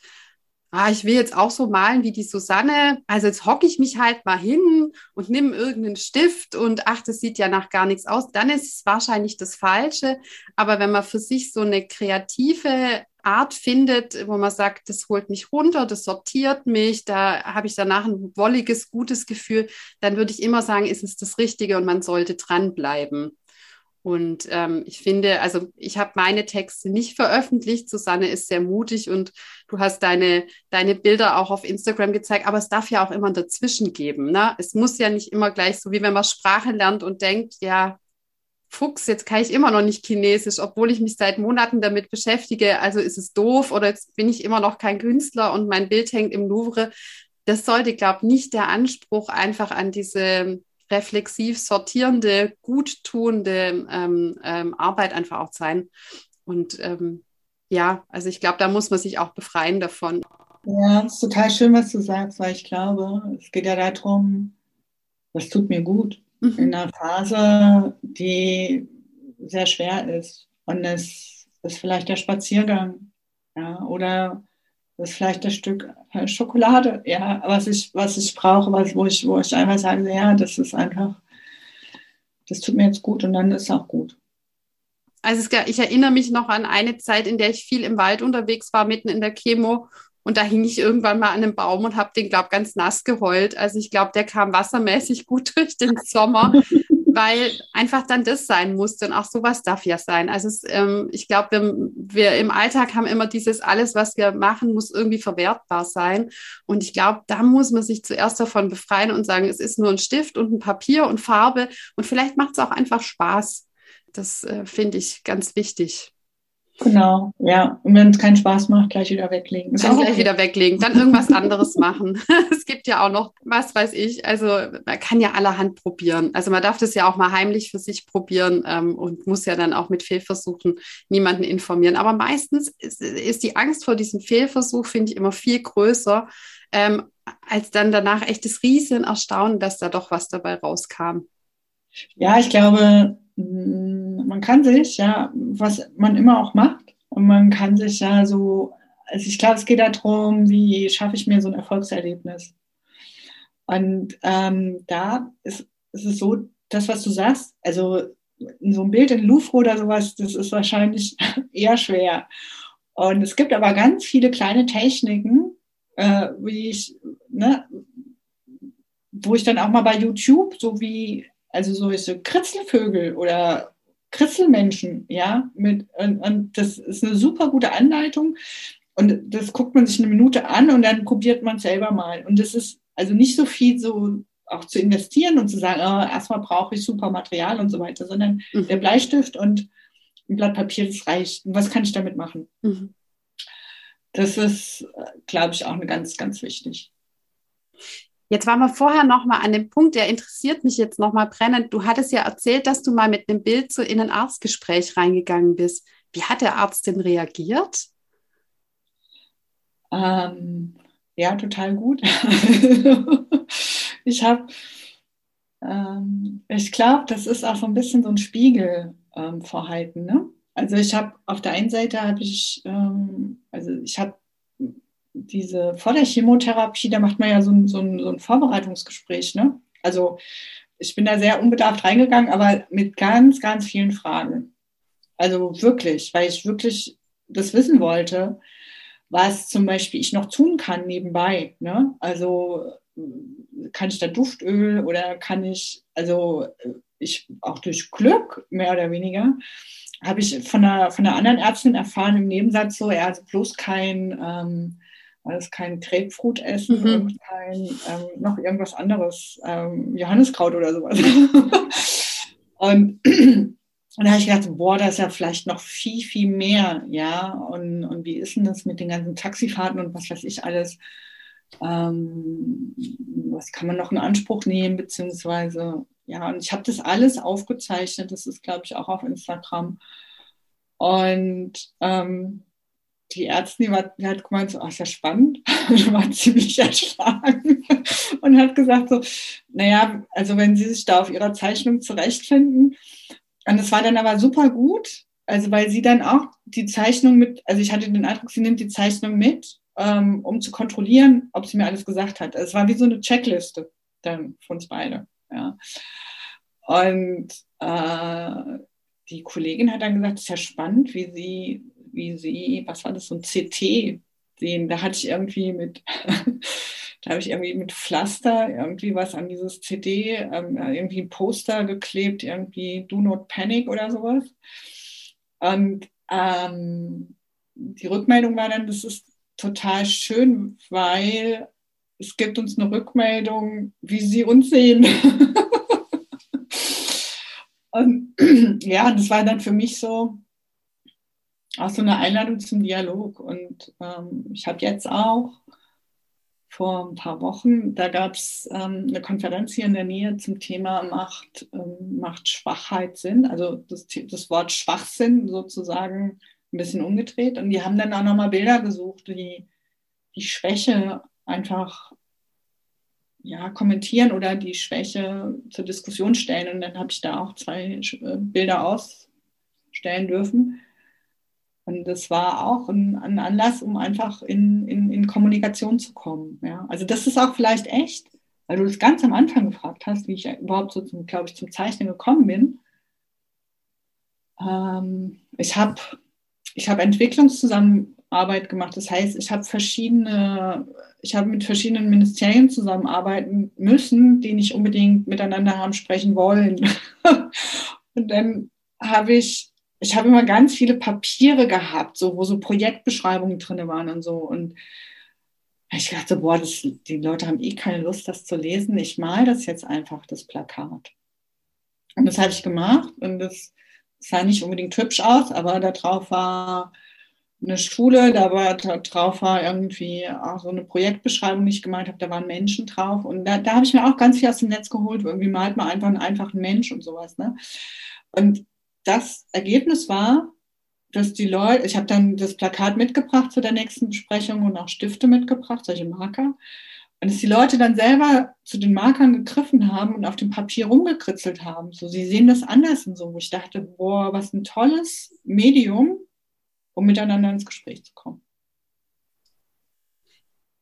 ah, ich will jetzt auch so malen wie die Susanne, also jetzt hocke ich mich halt mal hin und nehme irgendeinen Stift und ach, das sieht ja nach gar nichts aus, dann ist es wahrscheinlich das Falsche. Aber wenn man für sich so eine kreative Art findet, wo man sagt, das holt mich runter, das sortiert mich, da habe ich danach ein wolliges, gutes Gefühl, dann würde ich immer sagen, ist es das Richtige und man sollte dranbleiben. Und ähm, ich finde, also ich habe meine Texte nicht veröffentlicht. Susanne ist sehr mutig und du hast deine, deine Bilder auch auf Instagram gezeigt, aber es darf ja auch immer dazwischen geben. Ne? Es muss ja nicht immer gleich so, wie wenn man Sprache lernt und denkt, ja, Fuchs, jetzt kann ich immer noch nicht Chinesisch, obwohl ich mich seit Monaten damit beschäftige. Also ist es doof oder jetzt bin ich immer noch kein Künstler und mein Bild hängt im Louvre. Das sollte, glaube ich, nicht der Anspruch einfach an diese reflexiv sortierende, guttuende ähm, ähm, Arbeit einfach auch sein. Und ähm, ja, also ich glaube, da muss man sich auch befreien davon. Ja, es ist total schön, was du sagst, weil ich glaube, es geht ja darum, was tut mir gut mhm. in einer Phase, die sehr schwer ist. Und es ist vielleicht der Spaziergang ja, oder das ist vielleicht das Stück äh, Schokolade, ja, was ich, was ich brauche, was, wo, ich, wo ich einfach sage, ja, das ist einfach, das tut mir jetzt gut und dann ist es auch gut. Also es, ich erinnere mich noch an eine Zeit, in der ich viel im Wald unterwegs war, mitten in der Chemo. Und da hing ich irgendwann mal an einem Baum und habe den, glaube ganz nass geheult. Also ich glaube, der kam wassermäßig gut durch den Sommer weil einfach dann das sein musste und auch sowas darf ja sein. Also es, ähm, ich glaube, wir, wir, im Alltag haben immer dieses, alles, was wir machen, muss irgendwie verwertbar sein. Und ich glaube, da muss man sich zuerst davon befreien und sagen, es ist nur ein Stift und ein Papier und Farbe und vielleicht macht es auch einfach Spaß. Das äh, finde ich ganz wichtig. Genau, ja. Und wenn es keinen Spaß macht, gleich wieder weglegen. Ist dann gleich okay. wieder weglegen, dann irgendwas anderes machen. es gibt ja auch noch, was weiß ich, also man kann ja allerhand probieren. Also man darf das ja auch mal heimlich für sich probieren ähm, und muss ja dann auch mit Fehlversuchen niemanden informieren. Aber meistens ist, ist die Angst vor diesem Fehlversuch, finde ich, immer viel größer, ähm, als dann danach echtes Riesen Erstaunen, dass da doch was dabei rauskam. Ja, ich glaube, hm, man kann sich, ja, was man immer auch macht, und man kann sich ja so, also ich glaube, es geht darum, wie schaffe ich mir so ein Erfolgserlebnis. Und ähm, da ist, ist es so, das, was du sagst, also so ein Bild in Louvre oder sowas, das ist wahrscheinlich eher schwer. Und es gibt aber ganz viele kleine Techniken, äh, wie ich, ne, wo ich dann auch mal bei YouTube, so wie also solche Kritzelvögel oder Kritzelmenschen, ja, mit, und, und das ist eine super gute Anleitung. Und das guckt man sich eine Minute an und dann probiert man selber mal. Und das ist also nicht so viel so auch zu investieren und zu sagen, oh, erstmal brauche ich super Material und so weiter, sondern mhm. der Bleistift und ein Blatt Papier, das reicht. Was kann ich damit machen? Mhm. Das ist, glaube ich, auch eine ganz, ganz wichtig. Jetzt waren wir vorher noch mal an dem Punkt, der interessiert mich jetzt noch mal brennend. Du hattest ja erzählt, dass du mal mit einem Bild so in ein Arztgespräch reingegangen bist. Wie hat der Arzt denn reagiert? Ähm, ja, total gut. ich habe, ähm, ich glaube, das ist auch so ein bisschen so ein Spiegel ähm. Ne? Also ich habe auf der einen Seite habe ich, ähm, also ich habe diese vor der Chemotherapie, da macht man ja so ein, so ein, so ein Vorbereitungsgespräch. Ne? Also ich bin da sehr unbedarft reingegangen, aber mit ganz, ganz vielen Fragen. Also wirklich, weil ich wirklich das wissen wollte, was zum Beispiel ich noch tun kann nebenbei. Ne? Also kann ich da Duftöl oder kann ich, also ich auch durch Glück mehr oder weniger, habe ich von einer, von einer anderen Ärztin erfahren im Nebensatz so, er hat bloß kein, ähm, alles kein Grapefruit essen mhm. und kein ähm, noch irgendwas anderes, ähm, Johanniskraut oder sowas. und, und da habe ich gedacht, boah, das ist ja vielleicht noch viel, viel mehr, ja. Und, und wie ist denn das mit den ganzen Taxifahrten und was weiß ich alles? Ähm, was kann man noch in Anspruch nehmen, beziehungsweise, ja, und ich habe das alles aufgezeichnet, das ist, glaube ich, auch auf Instagram. Und ähm, die Ärztin, die, war, die hat gemeint, so, ach, ist ja spannend, und war ziemlich erschlagen und hat gesagt so, naja, also wenn Sie sich da auf Ihrer Zeichnung zurechtfinden, und es war dann aber super gut, also weil sie dann auch die Zeichnung mit, also ich hatte den Eindruck, sie nimmt die Zeichnung mit, ähm, um zu kontrollieren, ob sie mir alles gesagt hat. Also es war wie so eine Checkliste dann von uns beide. Ja. Und äh, die Kollegin hat dann gesagt, es ist ja spannend, wie sie, wie sie, was war das, so ein CT sehen. Da hatte ich irgendwie mit, da habe ich irgendwie mit Pflaster irgendwie was an dieses CD, ähm, irgendwie ein Poster geklebt, irgendwie Do Not Panic oder sowas. Und ähm, die Rückmeldung war dann, das ist total schön, weil es gibt uns eine Rückmeldung, wie sie uns sehen. Und ja, das war dann für mich so auch so eine Einladung zum Dialog. Und ähm, ich habe jetzt auch vor ein paar Wochen, da gab es ähm, eine Konferenz hier in der Nähe zum Thema Macht, ähm, Macht Schwachheit Sinn, also das, das Wort Schwachsinn sozusagen ein bisschen umgedreht. Und die haben dann auch nochmal Bilder gesucht, die die Schwäche einfach ja, kommentieren oder die Schwäche zur Diskussion stellen. Und dann habe ich da auch zwei äh, Bilder ausstellen dürfen. Und das war auch ein, ein Anlass, um einfach in, in, in, Kommunikation zu kommen. Ja. Also das ist auch vielleicht echt, weil du das ganz am Anfang gefragt hast, wie ich überhaupt so, zum, glaube ich, zum Zeichnen gekommen bin. Ähm, ich habe ich hab Entwicklungszusammenarbeit gemacht. Das heißt, ich habe verschiedene, ich habe mit verschiedenen Ministerien zusammenarbeiten müssen, die nicht unbedingt miteinander haben sprechen wollen. Und dann habe ich ich habe immer ganz viele Papiere gehabt, so, wo so Projektbeschreibungen drin waren und so. Und ich dachte, boah, das, die Leute haben eh keine Lust, das zu lesen. Ich male das jetzt einfach, das Plakat. Und das habe ich gemacht und das sah nicht unbedingt hübsch aus, aber da drauf war eine Schule, da war da drauf war irgendwie auch so eine Projektbeschreibung, die ich gemalt habe, da waren Menschen drauf und da, da habe ich mir auch ganz viel aus dem Netz geholt, irgendwie malt man einfach einen einfachen Mensch und sowas. Ne? Und das Ergebnis war, dass die Leute, ich habe dann das Plakat mitgebracht zu der nächsten Besprechung und auch Stifte mitgebracht, solche Marker. Und dass die Leute dann selber zu den Markern gegriffen haben und auf dem Papier rumgekritzelt haben. So, sie sehen das anders und so, wo ich dachte, boah, was ein tolles Medium, um miteinander ins Gespräch zu kommen.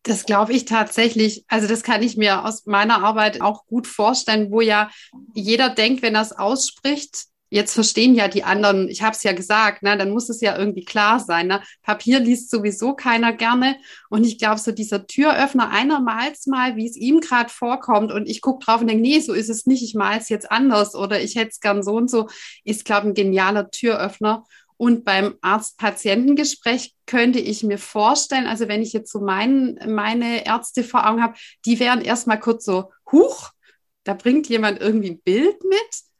Das glaube ich tatsächlich. Also das kann ich mir aus meiner Arbeit auch gut vorstellen, wo ja jeder denkt, wenn er es ausspricht, jetzt verstehen ja die anderen, ich habe es ja gesagt, ne, dann muss es ja irgendwie klar sein. Ne? Papier liest sowieso keiner gerne. Und ich glaube, so dieser Türöffner einer mals mal, wie es ihm gerade vorkommt, und ich gucke drauf und denke, nee, so ist es nicht, ich mal es jetzt anders oder ich hätte es gern so und so, ist, glaube ich, ein genialer Türöffner. Und beim Arzt-Patientengespräch könnte ich mir vorstellen, also wenn ich jetzt so mein, meine Ärzte vor Augen habe, die wären erstmal kurz so, huch, da bringt jemand irgendwie ein Bild mit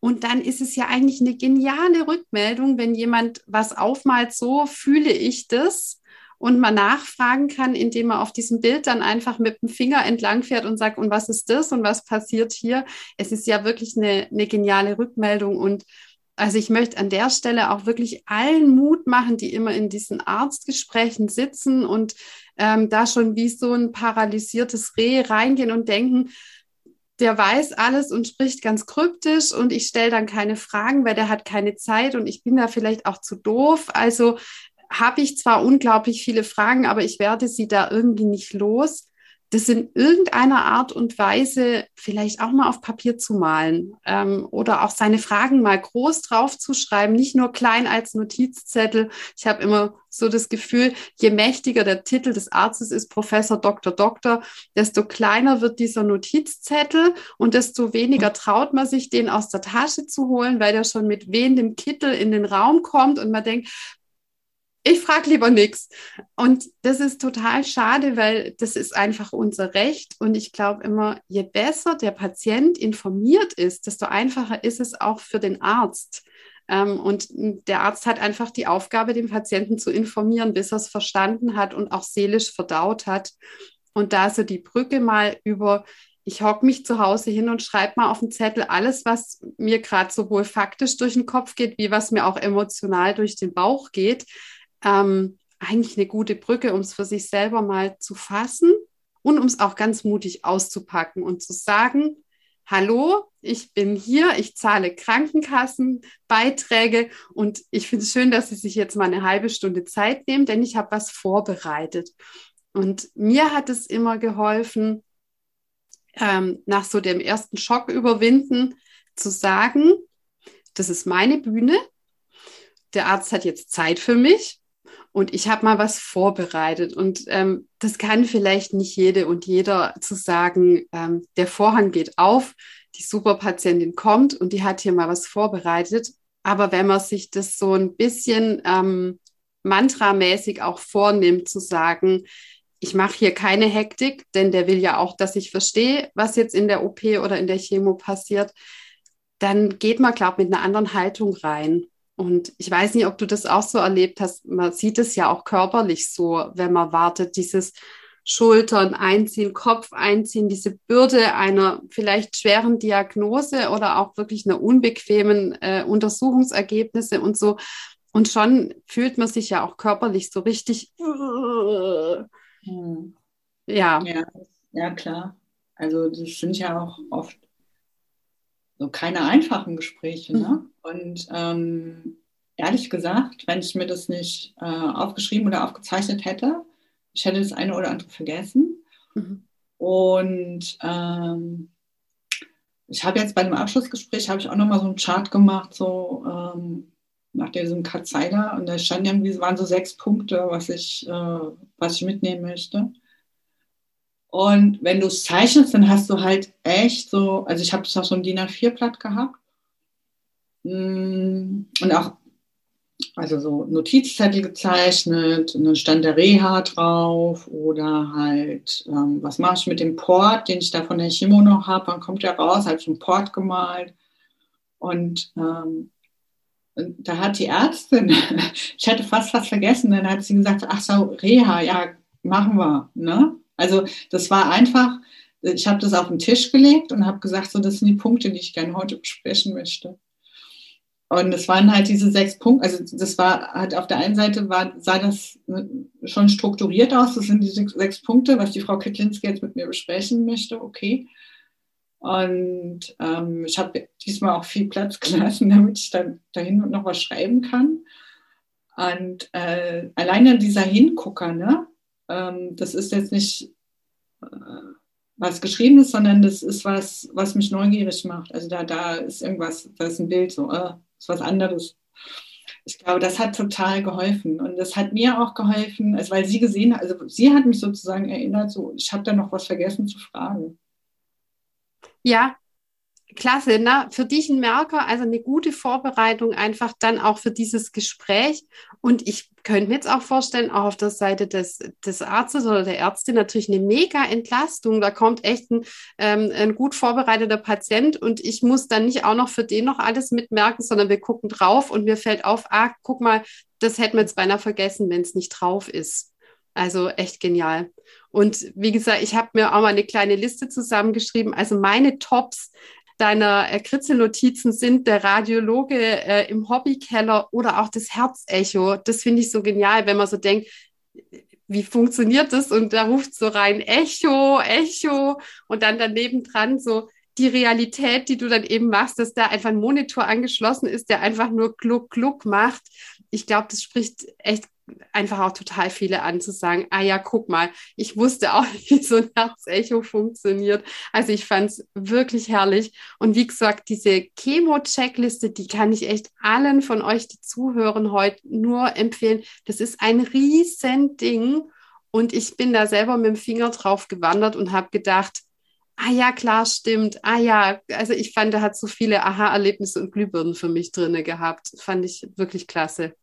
Und dann ist es ja eigentlich eine geniale Rückmeldung, wenn jemand was aufmalt, so fühle ich das und man nachfragen kann, indem man auf diesem Bild dann einfach mit dem Finger entlang fährt und sagt, und was ist das und was passiert hier? Es ist ja wirklich eine, eine geniale Rückmeldung und also ich möchte an der Stelle auch wirklich allen Mut machen, die immer in diesen Arztgesprächen sitzen und ähm, da schon wie so ein paralysiertes Reh reingehen und denken, der weiß alles und spricht ganz kryptisch und ich stelle dann keine Fragen, weil der hat keine Zeit und ich bin da vielleicht auch zu doof. Also habe ich zwar unglaublich viele Fragen, aber ich werde sie da irgendwie nicht los das in irgendeiner Art und Weise vielleicht auch mal auf Papier zu malen ähm, oder auch seine Fragen mal groß draufzuschreiben, nicht nur klein als Notizzettel. Ich habe immer so das Gefühl, je mächtiger der Titel des Arztes ist, Professor, Doktor, Doktor, desto kleiner wird dieser Notizzettel und desto weniger traut man sich, den aus der Tasche zu holen, weil der schon mit wehendem Kittel in den Raum kommt und man denkt, ich frage lieber nichts. Und das ist total schade, weil das ist einfach unser Recht. Und ich glaube immer, je besser der Patient informiert ist, desto einfacher ist es auch für den Arzt. Ähm, und der Arzt hat einfach die Aufgabe, den Patienten zu informieren, bis er es verstanden hat und auch seelisch verdaut hat. Und da so die Brücke mal über, ich hocke mich zu Hause hin und schreibe mal auf den Zettel alles, was mir gerade sowohl faktisch durch den Kopf geht, wie was mir auch emotional durch den Bauch geht ähm, eigentlich eine gute Brücke, um es für sich selber mal zu fassen und um es auch ganz mutig auszupacken und zu sagen, hallo, ich bin hier, ich zahle Krankenkassenbeiträge und ich finde es schön, dass Sie sich jetzt mal eine halbe Stunde Zeit nehmen, denn ich habe was vorbereitet. Und mir hat es immer geholfen, ähm, nach so dem ersten Schock überwinden, zu sagen, das ist meine Bühne. Der Arzt hat jetzt Zeit für mich und ich habe mal was vorbereitet. Und ähm, das kann vielleicht nicht jede und jeder zu sagen, ähm, der Vorhang geht auf, die Superpatientin kommt und die hat hier mal was vorbereitet. Aber wenn man sich das so ein bisschen ähm, mantramäßig auch vornimmt, zu sagen, ich mache hier keine Hektik, denn der will ja auch, dass ich verstehe, was jetzt in der OP oder in der Chemo passiert, dann geht man, glaube ich, mit einer anderen Haltung rein. Und ich weiß nicht, ob du das auch so erlebt hast. Man sieht es ja auch körperlich so, wenn man wartet, dieses Schultern einziehen, Kopf einziehen, diese Bürde einer vielleicht schweren Diagnose oder auch wirklich einer unbequemen äh, Untersuchungsergebnisse und so. Und schon fühlt man sich ja auch körperlich so richtig. Hm. Ja. ja. Ja, klar. Also das sind ja auch oft so keine einfachen Gespräche. Ne? Mhm. Und ähm, ehrlich gesagt, wenn ich mir das nicht äh, aufgeschrieben oder aufgezeichnet hätte, ich hätte das eine oder andere vergessen. Mhm. Und ähm, ich habe jetzt bei dem Abschlussgespräch habe ich auch nochmal so einen Chart gemacht, so ähm, nach diesem Katzeiler. Und da stand irgendwie, waren so sechs Punkte, was ich, äh, was ich mitnehmen möchte. Und wenn du es zeichnest, dann hast du halt echt so, also ich habe das auch so ein DIN A4-Blatt gehabt. Mm, und auch, also so Notizzettel gezeichnet, und dann stand der Reha drauf oder halt, ähm, was mache ich mit dem Port, den ich da von der Chemo noch habe, dann kommt der raus, halt so ein Port gemalt. Und ähm, da hat die Ärztin, ich hätte fast was vergessen, dann hat sie gesagt, ach so, Reha, ja, machen wir. Ne? Also das war einfach, ich habe das auf den Tisch gelegt und habe gesagt, so das sind die Punkte, die ich gerne heute besprechen möchte. Und es waren halt diese sechs Punkte, also das war halt auf der einen Seite war, sah das schon strukturiert aus, das sind die sechs, Punkte, was die Frau Kittlinski jetzt mit mir besprechen möchte, okay. Und ähm, ich habe diesmal auch viel Platz gelassen, damit ich dann dahin noch was schreiben kann. Und äh, alleine dieser Hingucker, ne, ähm, das ist jetzt nicht äh, was Geschriebenes, sondern das ist was, was mich neugierig macht. Also da, da ist irgendwas, da ist ein Bild, so, äh, ist was anderes. Ich glaube, das hat total geholfen. Und das hat mir auch geholfen, also weil sie gesehen hat, also sie hat mich sozusagen erinnert, so, ich habe da noch was vergessen zu fragen. Ja, klasse, ne? Für dich ein Merker, also eine gute Vorbereitung einfach dann auch für dieses Gespräch. Und ich könnte mir jetzt auch vorstellen, auch auf der Seite des, des Arztes oder der Ärztin natürlich eine mega Entlastung. Da kommt echt ein, ähm, ein gut vorbereiteter Patient und ich muss dann nicht auch noch für den noch alles mitmerken, sondern wir gucken drauf und mir fällt auf, ah, guck mal, das hätten wir jetzt beinahe vergessen, wenn es nicht drauf ist. Also echt genial. Und wie gesagt, ich habe mir auch mal eine kleine Liste zusammengeschrieben. Also meine Tops deiner äh, Kritzelnotizen sind der Radiologe äh, im Hobbykeller oder auch das Herzecho. Das finde ich so genial, wenn man so denkt, wie funktioniert das? Und da ruft so rein Echo, Echo und dann daneben dran so die Realität, die du dann eben machst, dass da einfach ein Monitor angeschlossen ist, der einfach nur Gluck, Gluck macht. Ich glaube, das spricht echt einfach auch total viele an zu sagen, ah ja, guck mal, ich wusste auch wie so ein Herzecho funktioniert. Also ich fand es wirklich herrlich. Und wie gesagt, diese Chemo-Checkliste, die kann ich echt allen von euch, die zuhören, heute nur empfehlen. Das ist ein riesen Ding. Und ich bin da selber mit dem Finger drauf gewandert und habe gedacht, ah ja, klar, stimmt. Ah ja, also ich fand, da hat so viele Aha-Erlebnisse und Glühbirnen für mich drinne gehabt. Fand ich wirklich klasse.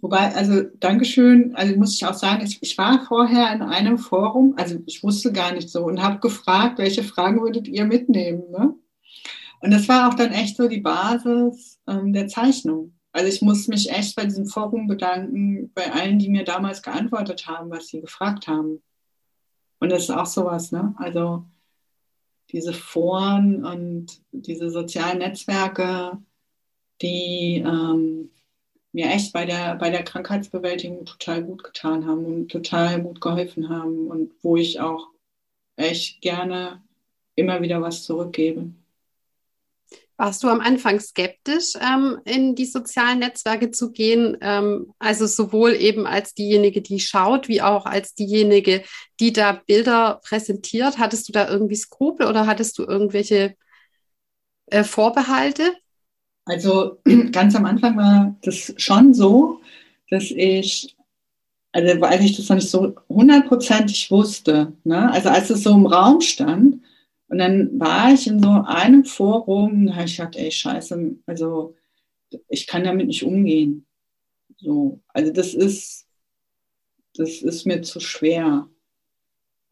Wobei, also Dankeschön, also muss ich auch sagen, ich, ich, war vorher in einem Forum, also ich wusste gar nicht so und habe gefragt, welche Fragen würdet ihr mitnehmen. Ne? Und das war auch dann echt so die Basis ähm, der Zeichnung. Also ich muss mich echt bei diesem Forum bedanken, bei allen, die mir damals geantwortet haben, was sie gefragt haben. Und das ist auch sowas, ne? Also diese Foren und diese sozialen Netzwerke, die ähm, mir echt bei der, bei der Krankheitsbewältigung total gut getan haben und total gut geholfen haben und wo ich auch echt gerne immer wieder was zurückgebe. Warst du am Anfang skeptisch, ähm, in die sozialen Netzwerke zu gehen? Ähm, also sowohl eben als diejenige, die schaut, wie auch als diejenige, die da Bilder präsentiert. Hattest du da irgendwie Skrupel oder hattest du irgendwelche äh, Vorbehalte? Also ganz am Anfang war das schon so, dass ich, also weil ich das noch nicht so hundertprozentig wusste, ne? also als es so im Raum stand und dann war ich in so einem Forum, da habe ich gedacht, ey scheiße, also ich kann damit nicht umgehen. So, also das ist, das ist mir zu schwer.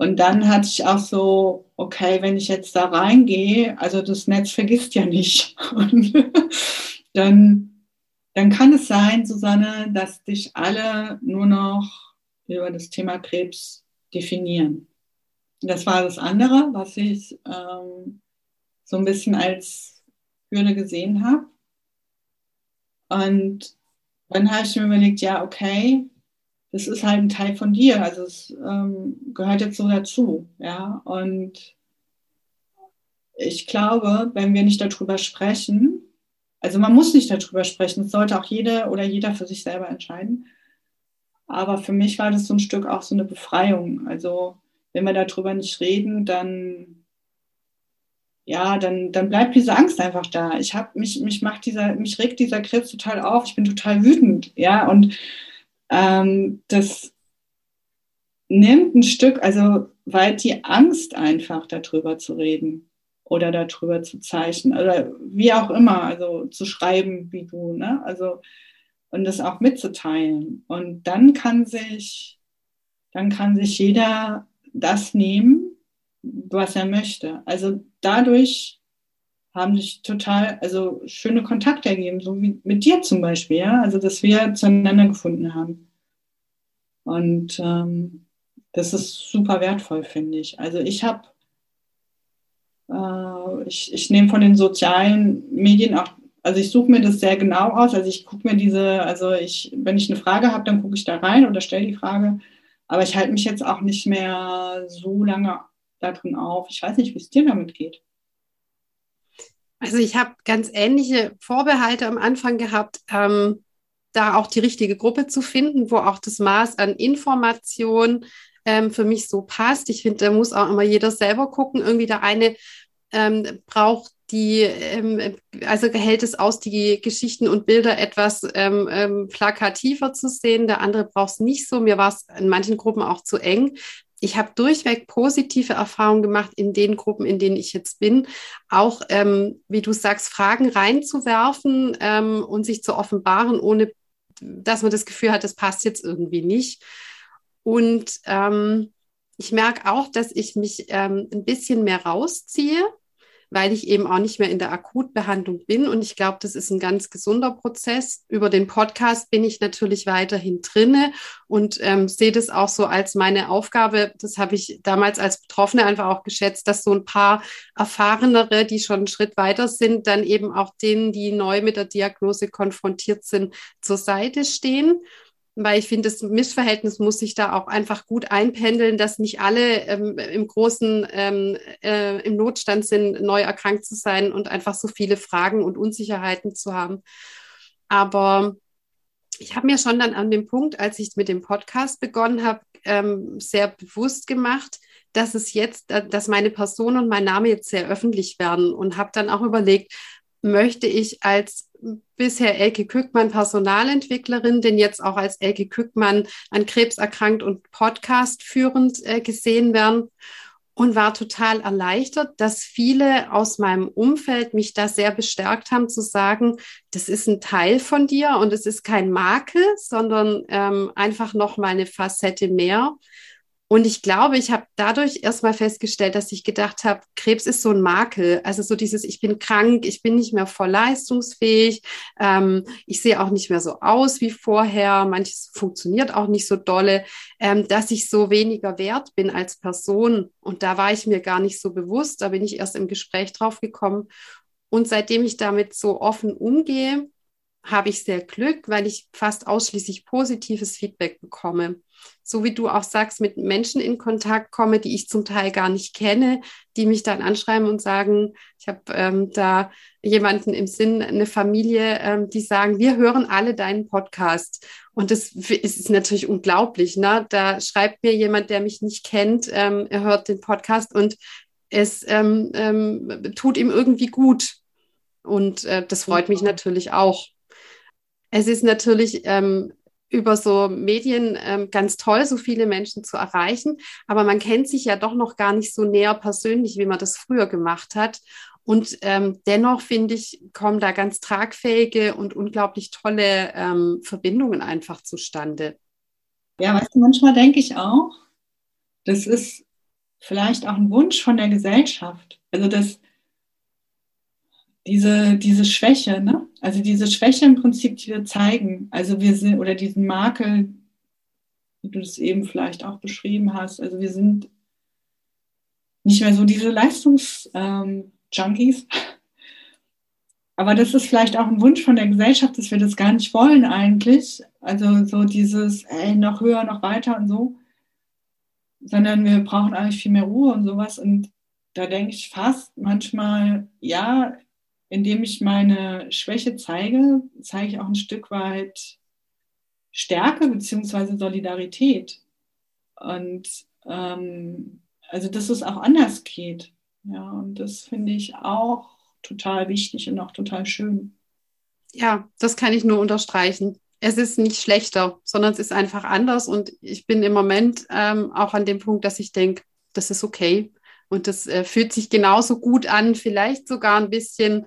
Und dann hatte ich auch so, okay, wenn ich jetzt da reingehe, also das Netz vergisst ja nicht. Und dann, dann kann es sein, Susanne, dass dich alle nur noch über das Thema Krebs definieren. Das war das andere, was ich ähm, so ein bisschen als Hürde gesehen habe. Und dann habe ich mir überlegt, ja, okay, das ist halt ein Teil von dir, also es ähm, gehört jetzt so dazu, ja. Und ich glaube, wenn wir nicht darüber sprechen, also man muss nicht darüber sprechen, es sollte auch jeder oder jeder für sich selber entscheiden. Aber für mich war das so ein Stück auch so eine Befreiung. Also wenn wir darüber nicht reden, dann ja, dann, dann bleibt diese Angst einfach da. Ich habe mich, mich macht dieser, mich regt dieser Krebs total auf. Ich bin total wütend, ja, und ähm, das nimmt ein Stück, also weil die Angst einfach darüber zu reden oder darüber zu zeichnen oder wie auch immer, also zu schreiben wie du, ne? Also und das auch mitzuteilen. Und dann kann sich, dann kann sich jeder das nehmen, was er möchte. Also dadurch haben sich total, also schöne Kontakte ergeben, so wie mit dir zum Beispiel, ja, also dass wir zueinander gefunden haben. Und ähm, das ist super wertvoll, finde ich. Also ich habe, äh, ich, ich nehme von den sozialen Medien auch, also ich suche mir das sehr genau aus. Also ich gucke mir diese, also ich, wenn ich eine Frage habe, dann gucke ich da rein oder stelle die Frage. Aber ich halte mich jetzt auch nicht mehr so lange da drin auf. Ich weiß nicht, wie es dir damit geht. Also ich habe ganz ähnliche Vorbehalte am Anfang gehabt, ähm, da auch die richtige Gruppe zu finden, wo auch das Maß an Information ähm, für mich so passt. Ich finde, da muss auch immer jeder selber gucken. Irgendwie der eine ähm, braucht die, ähm, also hält es aus, die Geschichten und Bilder etwas ähm, ähm, plakativer zu sehen. Der andere braucht es nicht so. Mir war es in manchen Gruppen auch zu eng ich habe durchweg positive Erfahrungen gemacht in den Gruppen, in denen ich jetzt bin. Auch, ähm, wie du sagst, Fragen reinzuwerfen ähm, und sich zu offenbaren, ohne dass man das Gefühl hat, das passt jetzt irgendwie nicht. Und ähm, ich merke auch, dass ich mich ähm, ein bisschen mehr rausziehe weil ich eben auch nicht mehr in der Akutbehandlung bin. Und ich glaube, das ist ein ganz gesunder Prozess. Über den Podcast bin ich natürlich weiterhin drinne und ähm, sehe das auch so als meine Aufgabe. Das habe ich damals als Betroffene einfach auch geschätzt, dass so ein paar erfahrenere, die schon einen Schritt weiter sind, dann eben auch denen, die neu mit der Diagnose konfrontiert sind, zur Seite stehen weil ich finde, das Missverhältnis muss sich da auch einfach gut einpendeln, dass nicht alle ähm, im großen ähm, äh, im Notstand sind, neu erkrankt zu sein und einfach so viele Fragen und Unsicherheiten zu haben. Aber ich habe mir schon dann an dem Punkt, als ich mit dem Podcast begonnen habe, ähm, sehr bewusst gemacht, dass es jetzt, äh, dass meine Person und mein Name jetzt sehr öffentlich werden und habe dann auch überlegt, möchte ich als bisher Elke Kückmann Personalentwicklerin, denn jetzt auch als Elke Kückmann an Krebs erkrankt und Podcast führend äh, gesehen werden und war total erleichtert, dass viele aus meinem Umfeld mich da sehr bestärkt haben zu sagen, das ist ein Teil von dir und es ist kein Makel, sondern ähm, einfach noch mal eine Facette mehr. Und ich glaube, ich habe dadurch erstmal festgestellt, dass ich gedacht habe, Krebs ist so ein Makel. Also so dieses, ich bin krank, ich bin nicht mehr voll leistungsfähig, ähm, ich sehe auch nicht mehr so aus wie vorher, manches funktioniert auch nicht so dolle, ähm, dass ich so weniger wert bin als Person. Und da war ich mir gar nicht so bewusst, da bin ich erst im Gespräch drauf gekommen. Und seitdem ich damit so offen umgehe, habe ich sehr Glück, weil ich fast ausschließlich positives Feedback bekomme. So wie du auch sagst, mit Menschen in Kontakt komme, die ich zum Teil gar nicht kenne, die mich dann anschreiben und sagen, ich habe ähm, da jemanden im Sinn, eine Familie, ähm, die sagen, wir hören alle deinen Podcast. Und das ist natürlich unglaublich. Ne? Da schreibt mir jemand, der mich nicht kennt, ähm, er hört den Podcast und es ähm, ähm, tut ihm irgendwie gut. Und äh, das freut mich natürlich auch. Es ist natürlich ähm, über so Medien ähm, ganz toll, so viele Menschen zu erreichen, aber man kennt sich ja doch noch gar nicht so näher persönlich, wie man das früher gemacht hat. Und ähm, dennoch finde ich, kommen da ganz tragfähige und unglaublich tolle ähm, Verbindungen einfach zustande. Ja, weißt du, manchmal denke ich auch, das ist vielleicht auch ein Wunsch von der Gesellschaft. Also, dass diese, diese Schwäche, ne? Also diese Schwäche im Prinzip, die wir zeigen, also wir sind, oder diesen Makel, wie du es eben vielleicht auch beschrieben hast, also wir sind nicht mehr so diese Leistungsjunkies. Ähm, Aber das ist vielleicht auch ein Wunsch von der Gesellschaft, dass wir das gar nicht wollen eigentlich. Also so dieses, ey, noch höher, noch weiter und so. Sondern wir brauchen eigentlich viel mehr Ruhe und sowas. Und da denke ich fast manchmal, ja, indem ich meine Schwäche zeige, zeige ich auch ein Stück weit Stärke bzw. Solidarität. Und ähm, also, dass es auch anders geht. Ja, und das finde ich auch total wichtig und auch total schön. Ja, das kann ich nur unterstreichen. Es ist nicht schlechter, sondern es ist einfach anders. Und ich bin im Moment ähm, auch an dem Punkt, dass ich denke, das ist okay. Und das äh, fühlt sich genauso gut an, vielleicht sogar ein bisschen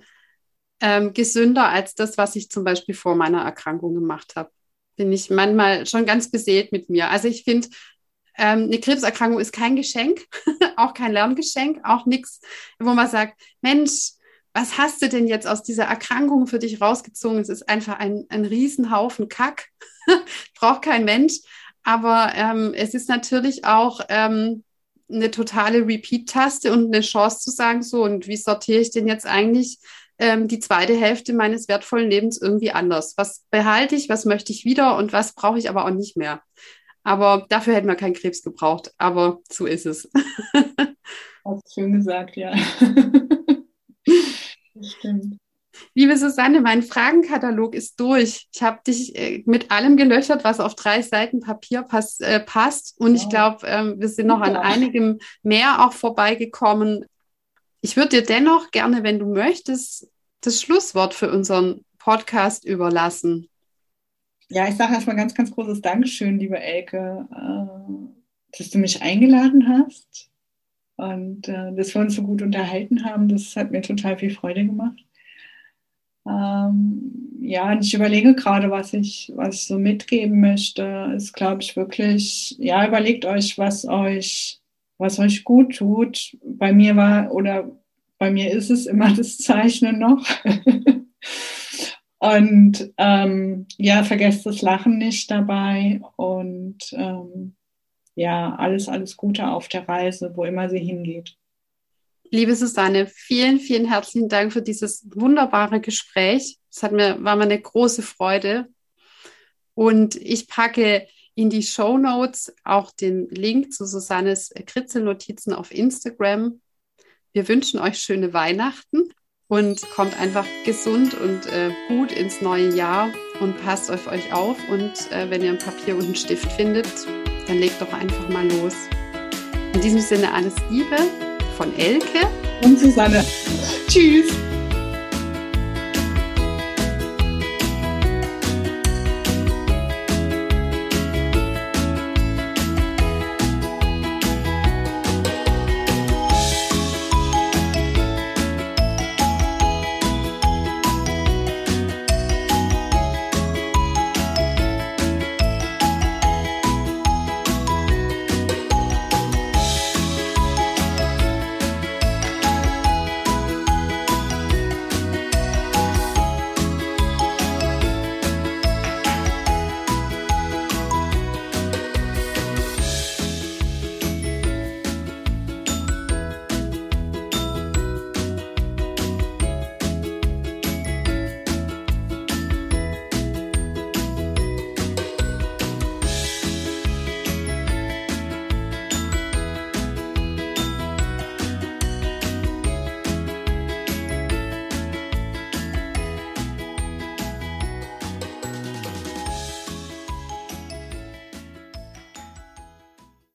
ähm, gesünder als das, was ich zum Beispiel vor meiner Erkrankung gemacht habe. Bin ich manchmal schon ganz beseelt mit mir. Also ich finde, ähm, eine Krebserkrankung ist kein Geschenk, auch kein Lerngeschenk, auch nichts, wo man sagt, Mensch, was hast du denn jetzt aus dieser Erkrankung für dich rausgezogen? Es ist einfach ein, ein Riesenhaufen Kack, braucht kein Mensch. Aber ähm, es ist natürlich auch ähm, eine totale Repeat-Taste und eine Chance zu sagen, so, und wie sortiere ich denn jetzt eigentlich ähm, die zweite Hälfte meines wertvollen Lebens irgendwie anders. Was behalte ich, was möchte ich wieder und was brauche ich aber auch nicht mehr. Aber dafür hätten wir keinen Krebs gebraucht. Aber so ist es. Hast schön gesagt, ja. das stimmt. Liebe Susanne, mein Fragenkatalog ist durch. Ich habe dich äh, mit allem gelöchert, was auf drei Seiten Papier pass, äh, passt. Und wow. ich glaube, ähm, wir sind noch an einigem mehr auch vorbeigekommen. Ich würde dir dennoch gerne, wenn du möchtest, das Schlusswort für unseren Podcast überlassen. Ja, ich sage erstmal ganz, ganz großes Dankeschön, liebe Elke, äh, dass du mich eingeladen hast und äh, dass wir uns so gut unterhalten haben. Das hat mir total viel Freude gemacht. Ähm, ja, und ich überlege gerade, was ich, was ich so mitgeben möchte. Ist, glaube ich, wirklich, ja, überlegt euch, was euch, was euch gut tut. Bei mir war, oder bei mir ist es immer das Zeichnen noch. und ähm, ja, vergesst das Lachen nicht dabei und ähm, ja, alles, alles Gute auf der Reise, wo immer sie hingeht. Liebe Susanne, vielen, vielen herzlichen Dank für dieses wunderbare Gespräch. Es hat mir, war mir eine große Freude. Und ich packe in die Show Notes auch den Link zu Susannes Kritzelnotizen auf Instagram. Wir wünschen euch schöne Weihnachten und kommt einfach gesund und äh, gut ins neue Jahr und passt auf euch auf. Und äh, wenn ihr ein Papier und einen Stift findet, dann legt doch einfach mal los. In diesem Sinne alles Liebe von Elke und Susanne. Tschüss.